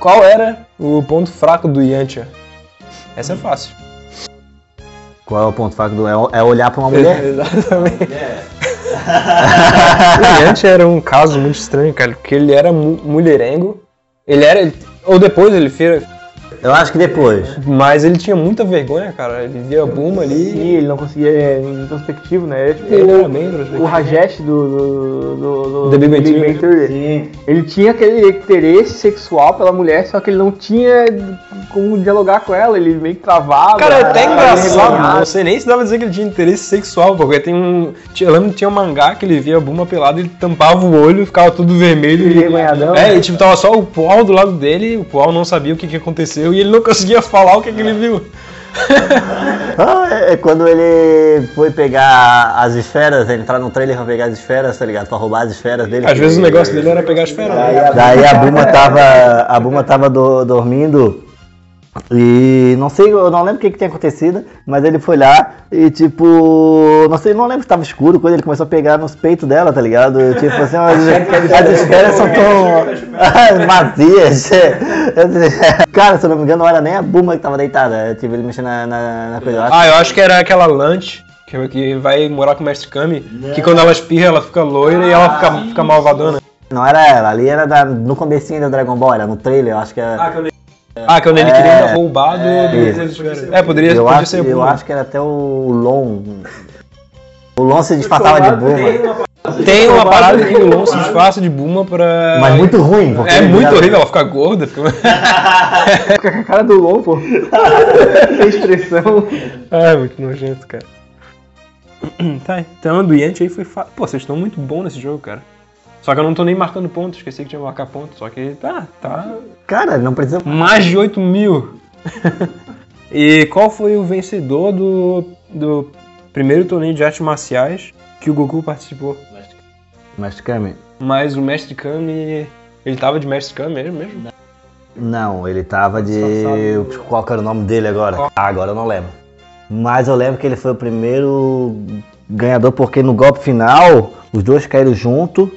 Qual era o ponto fraco do Yantia? Essa é fácil. Qual é o ponto fraco do. É é olhar pra uma mulher? Exatamente. o era um caso muito estranho, cara, porque ele era mu- mulherengo. Ele era. Ou depois ele fez. Eu acho que depois. Mas ele tinha muita vergonha, cara. Ele via a Buma ali. Sim, ele não conseguia é, introspectivo, né? Ele, tipo, Ele era o- bem o introspectivo. Rajesh do, do, do, do The Big Big. Bang Theory. Ele tinha aquele interesse sexual pela mulher, só que ele não tinha como dialogar com ela, ele meio que travava. Cara, é até engraçado. Não sei nem se dava pra dizer que ele tinha interesse sexual, porque tem um. tinha- Eu lembro que tinha um mangá que ele via a Buma pelada, ele tampava o olho, ficava tudo vermelho. e- Envergonhadão. É, e tipo, tava só o Paul do lado dele, o Paul não sabia o que, que aconteceu e ele não conseguia falar o que, que ele viu. Ah, é, é quando ele foi pegar as esferas, ele entrar no trailer pra pegar as esferas, tá ligado? Pra roubar as esferas dele. Às vezes o negócio dele era pegar as feras. né? Daí a Buma tava. A Buma tava do- dormindo. E não sei, eu não lembro o que, que tinha acontecido, mas ele foi lá e tipo. Não sei, não lembro se tava escuro quando ele começou a pegar nos peitos dela, tá ligado? Tipo assim, as, as esferas são tão macias. Cara, se eu não me engano, não era nem a Buma que tava deitada. Tipo, ele mexendo na, na, na coisa. Eu Ah, eu acho que era aquela Lunch, que, que vai morar com o Mestre Kami, que quando ela espirra ela fica loira e ela fica, fica malvadona. Não era ela, ali era da- no comecinho do Dragon Ball, era no trailer, eu acho que era. Ah, quando ele É, queria ainda roubar do. é. do- É, poderia, eu, podia acho, ser eu acho que era até o Lon. O Lon se disfarçava de Buma. Tem uma parada que o Lon se disfarça de Buma pra. Mas muito ruim, porque É muito horrível, ela fica gorda. Fica... Fica com a cara do Lon, pô. Sem expressão. É, muito nojento, cara. Tá, então do Yanti aí foi fácil. Pô, vocês estão muito bons nesse jogo, cara. Só que eu não tô nem marcando pontos, esqueci que tinha que marcar pontos. Só que tá, tá. Cara, não precisa. Mais de 8 mil. e qual foi o vencedor do, do primeiro torneio de artes marciais que o Goku participou? Mas Kami. Mas o Mestre Kami. Ele tava de Mestre Kami mesmo? mesmo? Não, ele tava de. Qual era o nome dele agora? Ah, agora eu não lembro. Mas eu lembro que ele foi o primeiro ganhador, porque no golpe final, os dois caíram junto,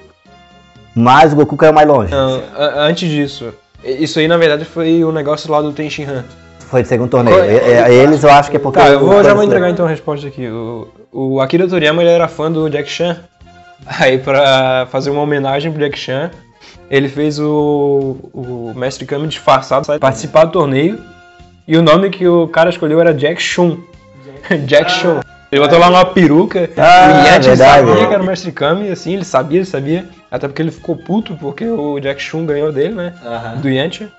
mas o Goku caiu mais longe. Não, antes disso. Isso aí na verdade foi o negócio lá do Tenshinhan. Foi de segundo torneio. Qual- E- e- Eles eu acho que é porque. Tá, eu vou, já vou entregar então a resposta aqui. O, o Akira Toriyama ele era fã do Jack Chan. Aí pra fazer uma homenagem pro Jack Chan, ele fez o, o Mestre Kami disfarçado sabe, participar do torneio. E o nome que o cara escolheu era Jack Chun. Jack Chun. Ele botou lá uma peruca. Ah, o Yanti verdade. sabia que era o Mestre Kami, assim, ele sabia, ele sabia. Até porque ele ficou puto porque o Jack Chun ganhou dele, né? Do Yanti.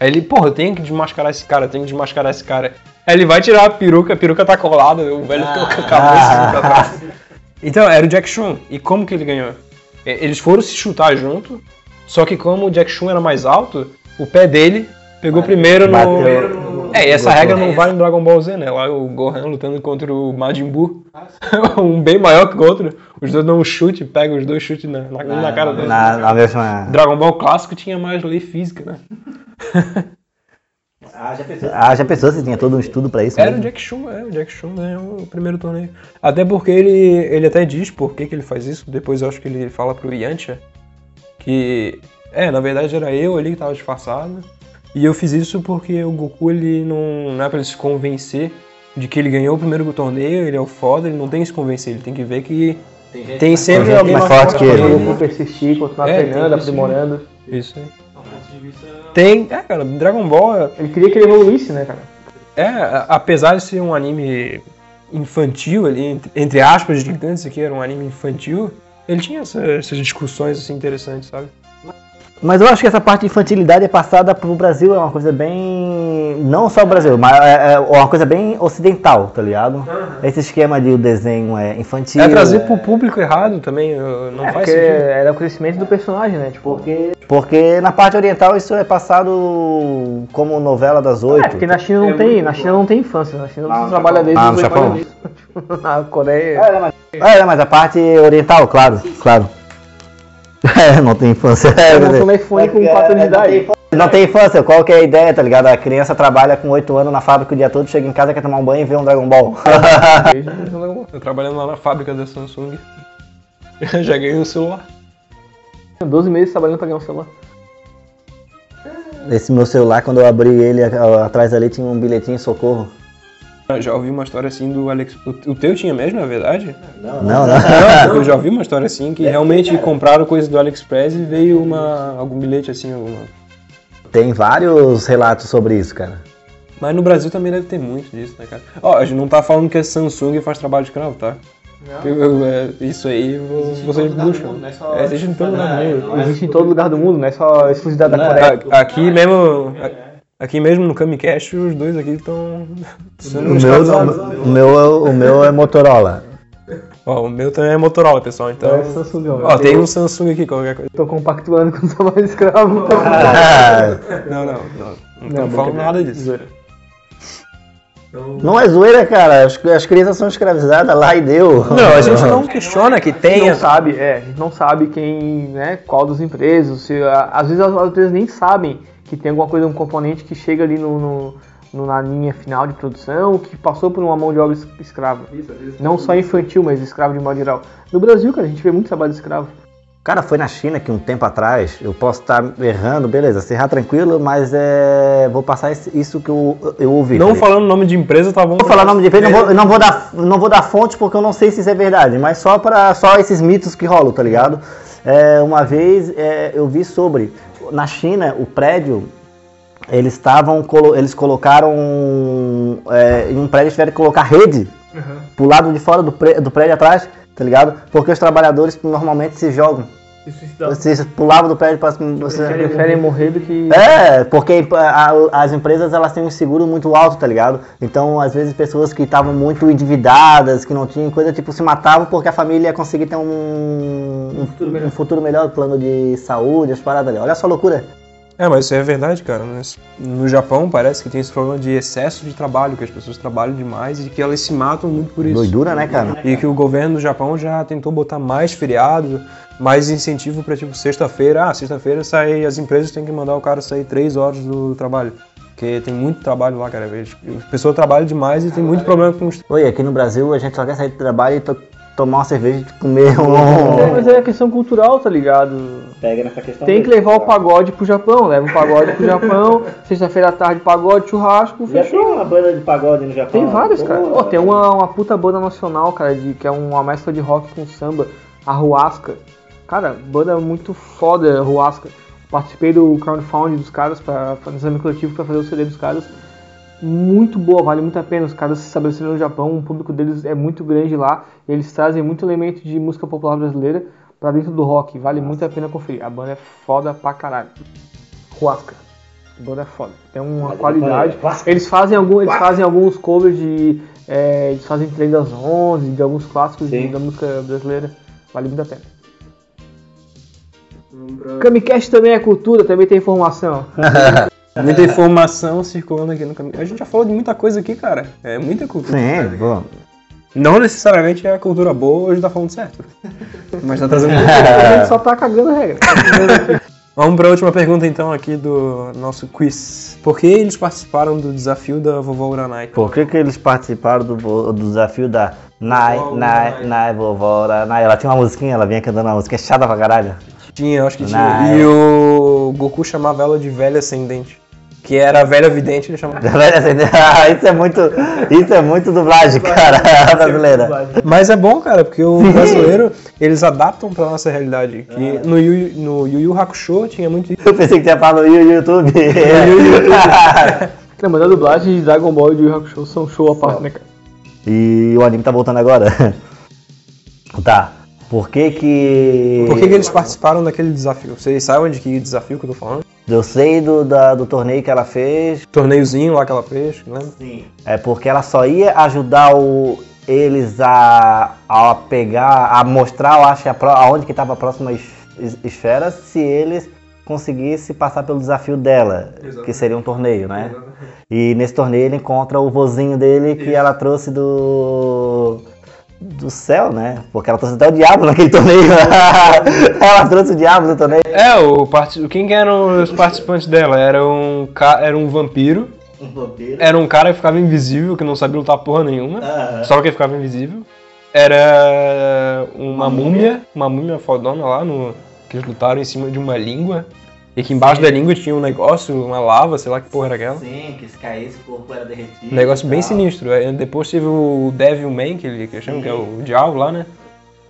Aí ele, porra, eu tenho que desmascarar esse cara, eu tenho que desmascarar esse cara. Aí ele vai tirar a peruca, a peruca tá colada, o velho ficou com a cabeça assim pra trás. Então, era o Jack Chun. E como que ele ganhou? Eles foram se chutar junto, só que como o Jack Chun era mais alto, o pé dele pegou primeiro no... Bateu. É, e essa regra não vale no Dragon Ball Z, né? Lá o Gohan lutando contra o Majin Buu. um bem maior que o outro. Os dois dão um chute, pega os dois chutes na, na, na cara dele. Na, na mesma. Dragon Ball clássico tinha mais lei física, né? Ah, já pensou se tinha todo um estudo pra isso? Era o mesmo? Jack Chun, é, o Jack ganhou o primeiro torneio. Até porque ele, ele até diz por que, que ele faz isso, depois eu acho que ele fala pro Yantia que, é, na verdade era eu ali que tava disfarçado, e eu fiz isso porque o Goku, ele não, não é pra ele se convencer de que ele ganhou o primeiro torneio, ele é o foda, ele não tem que se convencer, ele tem que ver que tem sempre gente alguém mais forte que ele. Eu vou persistir, continuar É, treinando, tem isso, aprimorando. Isso aí. Tem, é, cara, Dragon Ball é- Ele queria que ele evoluísse, né, cara? É, apesar de ser um anime infantil ali, entre, aspas gigantes aqui, era um anime infantil, ele tinha essa- essas discussões assim interessantes, sabe? Mas eu acho que essa parte de infantilidade é passada pro Brasil, é uma coisa bem. Não só o Brasil, mas é é uma coisa bem ocidental, tá ligado? Esse esquema de o desenho é infantil. É trazer pro público errado também, não É faz porque sentido. era o crescimento do personagem, né? Tipo, Porque Porque na parte oriental isso é passado como novela das oito. É, porque na China não tem, na China não tem infância, na China Ah, você no trabalha desde Ah, os no Japão? anos. Na Coreia. Ah, mas É, mas a parte oriental, claro, claro. É, não tem infância. É, Eu não no iPhone com é, 4 anos de é, não tem idade. não tem infância, qual que é a ideia, tá ligado? A criança trabalha com 8 anos na fábrica o dia todo, chega em casa, quer tomar um banho e vê um Dragon Ball. Eu trabalhando lá na fábrica da Samsung, já ganhei um celular. 12 meses trabalhando pra ganhar um celular. Esse meu celular, quando eu abri ele, atrás ali tinha um bilhetinho socorro. Eu Já ouvi uma história assim do Alex. O, o teu tinha mesmo, na verdade? Não, não. Não, porque eu já ouvi uma história assim que realmente compraram coisa do AliExpress e veio uma, algum bilhete assim, alguma. Tem vários relatos sobre isso, cara. Mas no Brasil também deve ter muito disso, né, cara? Ó, a gente não tá falando que a Samsung faz trabalho de escravo, tá? Eu- eu- é, isso aí vo- vocês buscam. É, existe em todo lugar do mundo. Existe em todo lugar do mundo, não é só exclusividade da Coreia. Aqui mesmo. a- Aqui mesmo no Camicast, os dois aqui estão sendo O meu, o, meu, o meu é Motorola. Ó, o meu também é Motorola, pessoal. Então. É Samsung, ó. Ó, tem um Samsung aqui, qualquer coisa. Tô compactuando com o trabalho escravo. Ah, Não, não, não. Não falando nada disso. Não é zoeira, cara. As, as crianças são escravizadas lá e deu. Não, a gente não questiona que A gente tenha. não sabe, é, a gente não sabe quem, né, qual das empresas, se, a- às vezes as, as empresas nem sabem que tem alguma coisa, um componente que chega ali no, no- no- na linha final de produção, que passou por uma mão de obra es- escrava. Não só infantil, mas escravo de modo geral. No Brasil, cara, a gente vê muito trabalho escravo. Cara, foi na China que um tempo atrás, eu posso estar errando, beleza, se errar tranquilo, mas é. Vou passar isso que eu, eu ouvi. Não tá falando nome de empresa, tá bom? Vou falar nome de empresa, não vou, eu não vou dar, não vou dar fonte porque eu não sei se isso é verdade, mas só para só esses mitos que rolam, tá ligado? É, uma vez é, eu vi sobre na China o prédio eles estavam eles colocaram é, em um prédio tiveram que colocar rede pro lado de fora do, pré- do prédio atrás, tá ligado? Porque os trabalhadores normalmente se jogam, se pulavam do prédio para você Preferem morrer do que. é, porque a- as empresas elas têm um seguro muito alto, tá ligado? Então, às vezes, pessoas que estavam muito endividadas, que não tinham coisa, tipo, se matavam porque a família ia conseguir ter um, um, um futuro melhor, plano de saúde, as paradas ali. Olha só a loucura. É, mas isso é verdade, cara. Mas No Japão parece que tem esse problema de excesso de trabalho, que as pessoas trabalham demais e que elas se matam muito por isso. Doidura, né, cara? E que o governo do Japão já tentou botar mais feriado, mais incentivo pra tipo sexta-feira. Ah, sexta-feira sai, as empresas têm que mandar o cara sair três horas do trabalho. Porque tem muito trabalho lá, cara. As pessoas trabalham demais e tem muito problema com os. Oi, aqui no Brasil a gente só quer sair do trabalho e to- tomar uma cerveja e comer É, um. mas é questão cultural, tá ligado? Pega nessa questão. Tem que mesmo, levar o pagode pro Japão, leva o pagode pro Japão, sexta-feira à tarde pagode, churrasco, Já fechou. tem uma banda de pagode no Japão. Tem vários, cara. Pô, Ó, tem uma, uma puta banda nacional, cara, de, que é uma mescla de rock com samba, a Ruasca. Cara, banda muito foda, Ruasca. Participei do crowdfunding dos caras, pra fazer exame coletivo pra fazer o CD dos caras. Muito boa, vale muito a pena. Os caras se estabeleceram no Japão, o público deles é muito grande lá. Eles trazem muito elemento de música popular brasileira pra dentro do rock. Vale muito a pena conferir. A banda é foda pra caralho. Ruasca. A banda é foda. Tem uma qualidade. Ruasca. Eles fazem, algum, eles fazem alguns covers de. é, eles fazem Trem das Onze, de alguns clássicos de- da música brasileira. Vale muito a pena. Camicast também é cultura, também tem informação. Muita informação circulando aqui no caminho. A gente já falou de muita coisa aqui, cara. É muita cultura. Sim, bom. Não necessariamente é a cultura boa, hoje tá falando certo. Mas tá trazendo. A gente só tá cagando a regra. Vamos para a última pergunta então aqui do nosso quiz. Por que eles participaram do desafio da vovó Uranai? Por que, que eles participaram do, vo- do desafio da Nai, Nai, Nai, vovó, Nai? Ela tinha uma musiquinha, ela vinha cantando uma musiquinha chata pra caralho. Tinha, acho que tinha. E o Goku chamava ela de velha ascendente. Que era a velha vidente, ele chamava. Ah, isso é muito, isso é muito dublagem, cara, brasileira. Mas é bom, cara, porque o brasileiro, eles adaptam pra nossa realidade. Que no, Yu, no Yu Yu Hakusho tinha muito isso. Eu pensei que tinha falado no YouTube. Não, mas a dublagem de Dragon Ball e de Yu Yu Hakusho são show à parte, né, cara? E o anime tá voltando agora. Tá. Por que que... Por que, que eles participaram daquele desafio? Vocês sabem de que desafio que eu tô falando? Eu sei do, da- do torneio que ela fez, Torneiozinho lá que ela fez, lembra? É porque ela só ia ajudar o- eles a, a pegar, a mostrar, eu acho, aonde que estava a próxima es- es- esfera, se eles conseguissem passar pelo desafio dela, que seria um torneio, né? E nesse torneio ele encontra o vozinho dele que ela trouxe do do céu, né? Porque ela trouxe até o diabo naquele torneio. ela trouxe o diabo no torneio. É, o parti- quem que eram os participantes dela? Era um, ca- era um vampiro, era um cara que ficava invisível, que não sabia lutar porra nenhuma, só que ficava invisível. Era uma múmia, uma múmia fodona lá, no, que eles lutaram em cima de uma língua. E que embaixo da língua tinha um negócio, uma lava, sei lá que porra era aquela. Sim, que se caísse o corpo era derretido. Um negócio bem sinistro. Aí Depois teve o Devil Man, que ele que eles chamam, que é o diabo lá, né?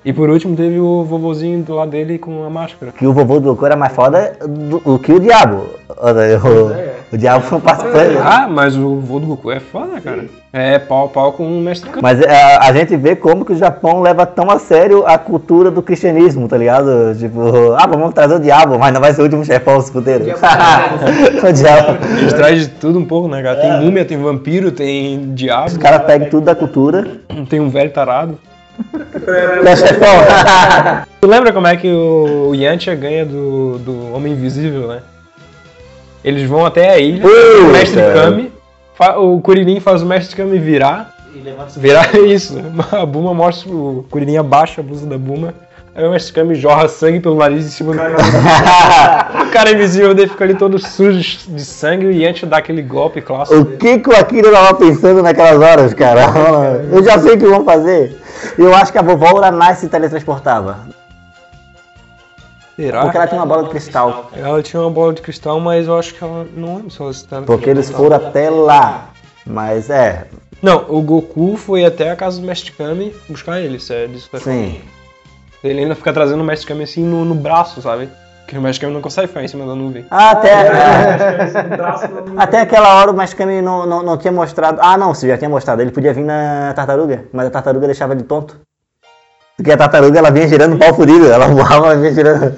E por último teve o vovozinho do lado dele com a máscara. que o vovô do Goku era mais foda do, do que o diabo. O, o diabo foi um participante. Ah, mas o vovô do Goku é foda, cara. É pau a pau com o mestre Kami. Mas é, a gente vê como que o Japão leva tão a sério a cultura do cristianismo, tá ligado? Tipo, ah, vamos trazer o diabo, mas não vai ser o último chefão, se fuderam. o diabo. Eles trazem de tudo um pouco, né, cara? Tem múmia, tem vampiro, tem diabo, Os caras pegam tudo da cultura. tem um velho tarado. É chefão. Tu lembra como é que o Yantia ganha do, do Homem Invisível, né? Eles vão até a ilha, Puta. o Mestre Kami, o Kuririn faz o Mestre Kami virar, virar isso, a Buma mostra, o Kuririn abaixa a blusa da Buma, aí o Mestre Kami jorra sangue pelo nariz em cima do cara. o cara invisível dele fica ali todo sujo de sangue e Yantia dá aquele golpe clássico. O que, que o Akira tava pensando naquelas horas, cara? Eu já sei o que vão fazer. Eu acho que a vovó Uranai se teletransportava. Será? Porque ela tinha uma bola de cristal. Ela tinha uma bola de cristal, mas eu acho que ela não lembro se ela se Porque eles foram até lá. Mas é, Não, o Goku foi até a casa do Mestre Kami buscar ele, isso é disso que sim. Ele ainda fica trazendo o Mestre Kami assim no, no braço, sabe? Porque o Mestre Kami não consegue ficar em cima da nuvem. Até, até aquela hora o Mascami não, não, não tinha mostrado. Ah, não, você já tinha mostrado. Ele podia vir na tartaruga, mas a tartaruga deixava ele tonto. Porque a tartaruga ela vinha girando um pau fudido, ela voava e vinha girando.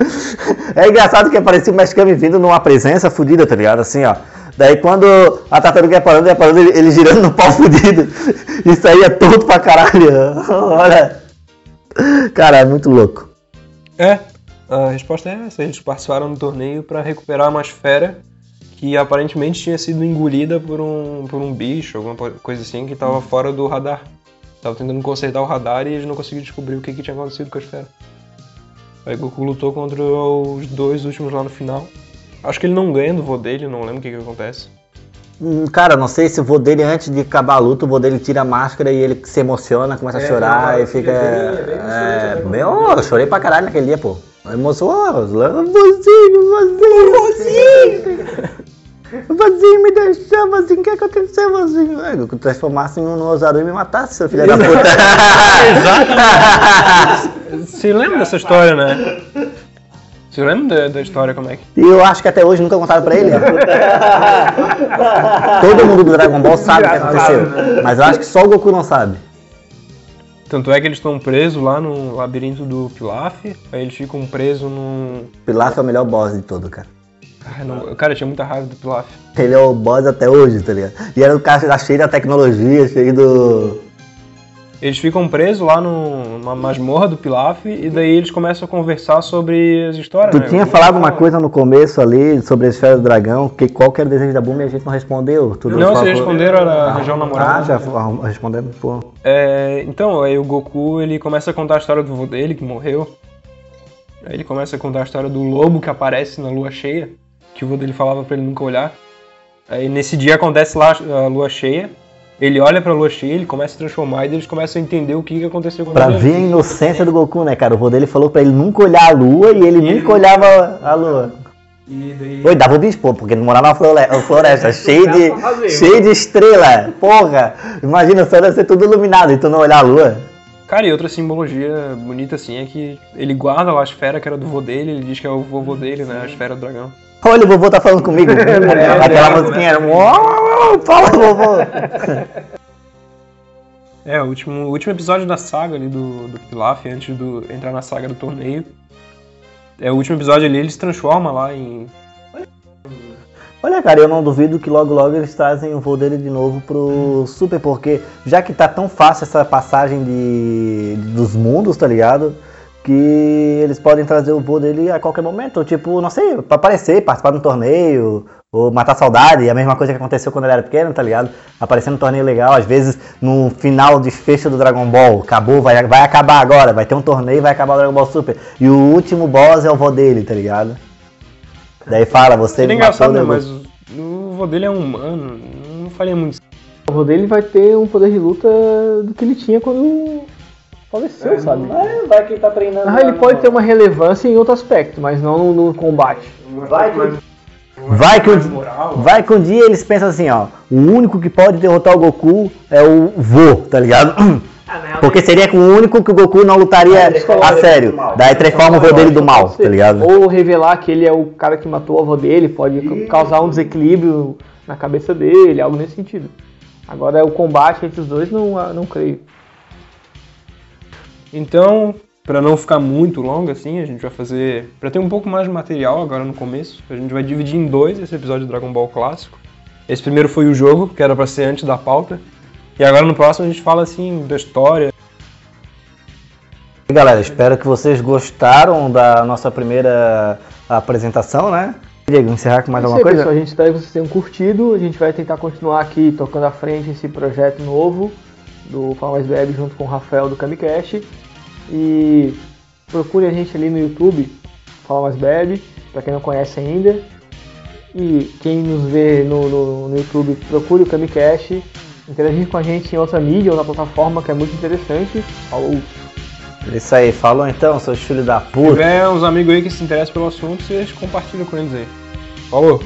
É engraçado que aparecia o Mascami vindo numa presença fudida, tá ligado? Assim, ó. Daí quando a tartaruga ia parando, ia parando, ele, girando no pau fudido. E saía tonto pra caralho. Olha. Cara, é muito louco. É, a resposta é essa. Eles participaram do torneio pra recuperar uma esfera que aparentemente tinha sido engolida por um, por um bicho, alguma coisa assim, que tava fora do radar. Tava tentando consertar o radar e eles não conseguiram descobrir o que, que tinha acontecido com a esfera. Aí Goku lutou contra os dois últimos lá no final. Acho que ele não ganha do vô dele, não lembro o que, que acontece. Hum, Cara, não sei se o vô dele, antes de acabar a luta, o vô dele tira a máscara e ele se emociona, começa a chorar e fica. É, bem, oh, eu chorei pra caralho naquele dia, pô. Emocionou, vozinho, vozinho, vozinho. Vozinho me deixou, vozinho, o que aconteceu, vozinho? É, eu transformasse em um Osaru e me matasse, seu filho da puta. Você lembra dessa história, né? Você lembra da, da história como é que. E eu acho que até hoje nunca contaram pra ele. Todo mundo do Dragon Ball sabe o que aconteceu. Mas eu acho que só o Goku não sabe. Tanto é que eles estão presos lá no labirinto do Pilaf, aí eles ficam presos num. Pilaf é o melhor boss de todo, cara. Ai, não... Cara, eu tinha muita raiva do Pilaf. Ele é o boss até hoje, tá ligado? E era o cara cheio da tecnologia, cheio do. Eles ficam presos lá no- numa masmorra do Pilaf e daí eles começam a conversar sobre as histórias. Tu né? tinha falado uma coisa no começo ali sobre a esfera do dragão, que qual que era o desejo da Buma e a gente não respondeu. Tu Não, vocês responderam a região namorada. Ah, já f- respondendo, pô. É, então, aí o Goku ele começa a contar a história do vô dele que morreu. Aí ele começa a contar a história do lobo que aparece na lua cheia, que o vô dele falava pra ele nunca olhar. Aí nesse dia acontece lá a lua cheia, ele olha pra lua cheia, ele começa a se transformar e eles começam a entender o que, que aconteceu com Pra ele. ver a inocência do Goku, né, cara? O vô dele falou pra ele nunca olhar a lua e ele nunca olhava a lua. E daí... Oi, dava o pô, porque ele morava na flore- floresta, cheio de, cheio de estrela. Porra, imagina só deve ser tudo iluminado e tu não olhar a lua. Cara, e outra simbologia bonita assim é que ele guarda lá a esfera que era do vô dele, ele diz que é o vovô dele, né? A esfera do dragão. Olha, o vovô tá falando comigo. Aquela musiquinha era. "Uau, Fala, vovô. É, o último, o último episódio da saga ali do, do Pilaf, antes do entrar na saga do torneio. É, o último episódio ali, ele se transforma lá em. Olha, cara, eu não duvido que logo logo eles trazem o voo dele de novo pro Super, porque já que tá tão fácil essa passagem de, dos mundos, tá ligado? Que eles podem trazer o voo dele a qualquer momento, tipo, não sei, pra aparecer, participar de um torneio, ou matar saudade, a mesma coisa que aconteceu quando ele era pequeno, tá ligado? Aparecer num torneio legal, às vezes no final de fecho do Dragon Ball, acabou, vai, vai acabar agora, vai ter um torneio e vai acabar o Dragon Ball Super. E o último boss é o vô dele, tá ligado? Daí fala, você Seria matou engraçado, né? Mas o vô dele é um humano, não faria muito O vô dele vai ter um poder de luta do que ele tinha quando faleceu, sabe? Mas vai que ele tá treinando. Ah, ele no- pode ter uma relevância em outro aspecto, mas não no, no combate. Vai que Vai que, um, moral. vai que um dia eles pensam assim, ó, o único que pode derrotar o Goku é o vô, tá ligado? Porque seria com o único que o Goku não lutaria a sério. Daí transforma o vô dele do mal, tá ligado? Ou revelar que ele é o cara que matou o avô dele, pode causar um desequilíbrio na cabeça dele, algo nesse sentido. Agora o combate entre os dois não, ah, não creio. Então, pra não ficar muito longo assim, a gente vai fazer. Pra ter um pouco mais de material agora no começo, a gente vai dividir em dois esse episódio do Dragon Ball clássico. Esse primeiro foi o jogo, que era pra ser antes da pauta. E agora no próximo a gente fala assim da história. E galera, espero que vocês gostaram da nossa primeira apresentação, né? Diego, encerrar com mais isso alguma coisa? pessoal. A gente espera que vocês tenham curtido. A gente vai tentar continuar aqui tocando à frente esse projeto novo do Fala Mais Web junto com o Rafael do Camicast. E procure a gente ali no YouTube, Fala Mais Web, para quem não conhece ainda. E quem nos vê no, no, no YouTube, procure o Camicast. Interagir com a gente em outra mídia ou na plataforma que é muito interessante. Falou! É Isso aí, falou então, seus filhos da Se puta. tiver uns amigos aí que se interessam pelo assunto, vocês compartilham com eles aí. Falou!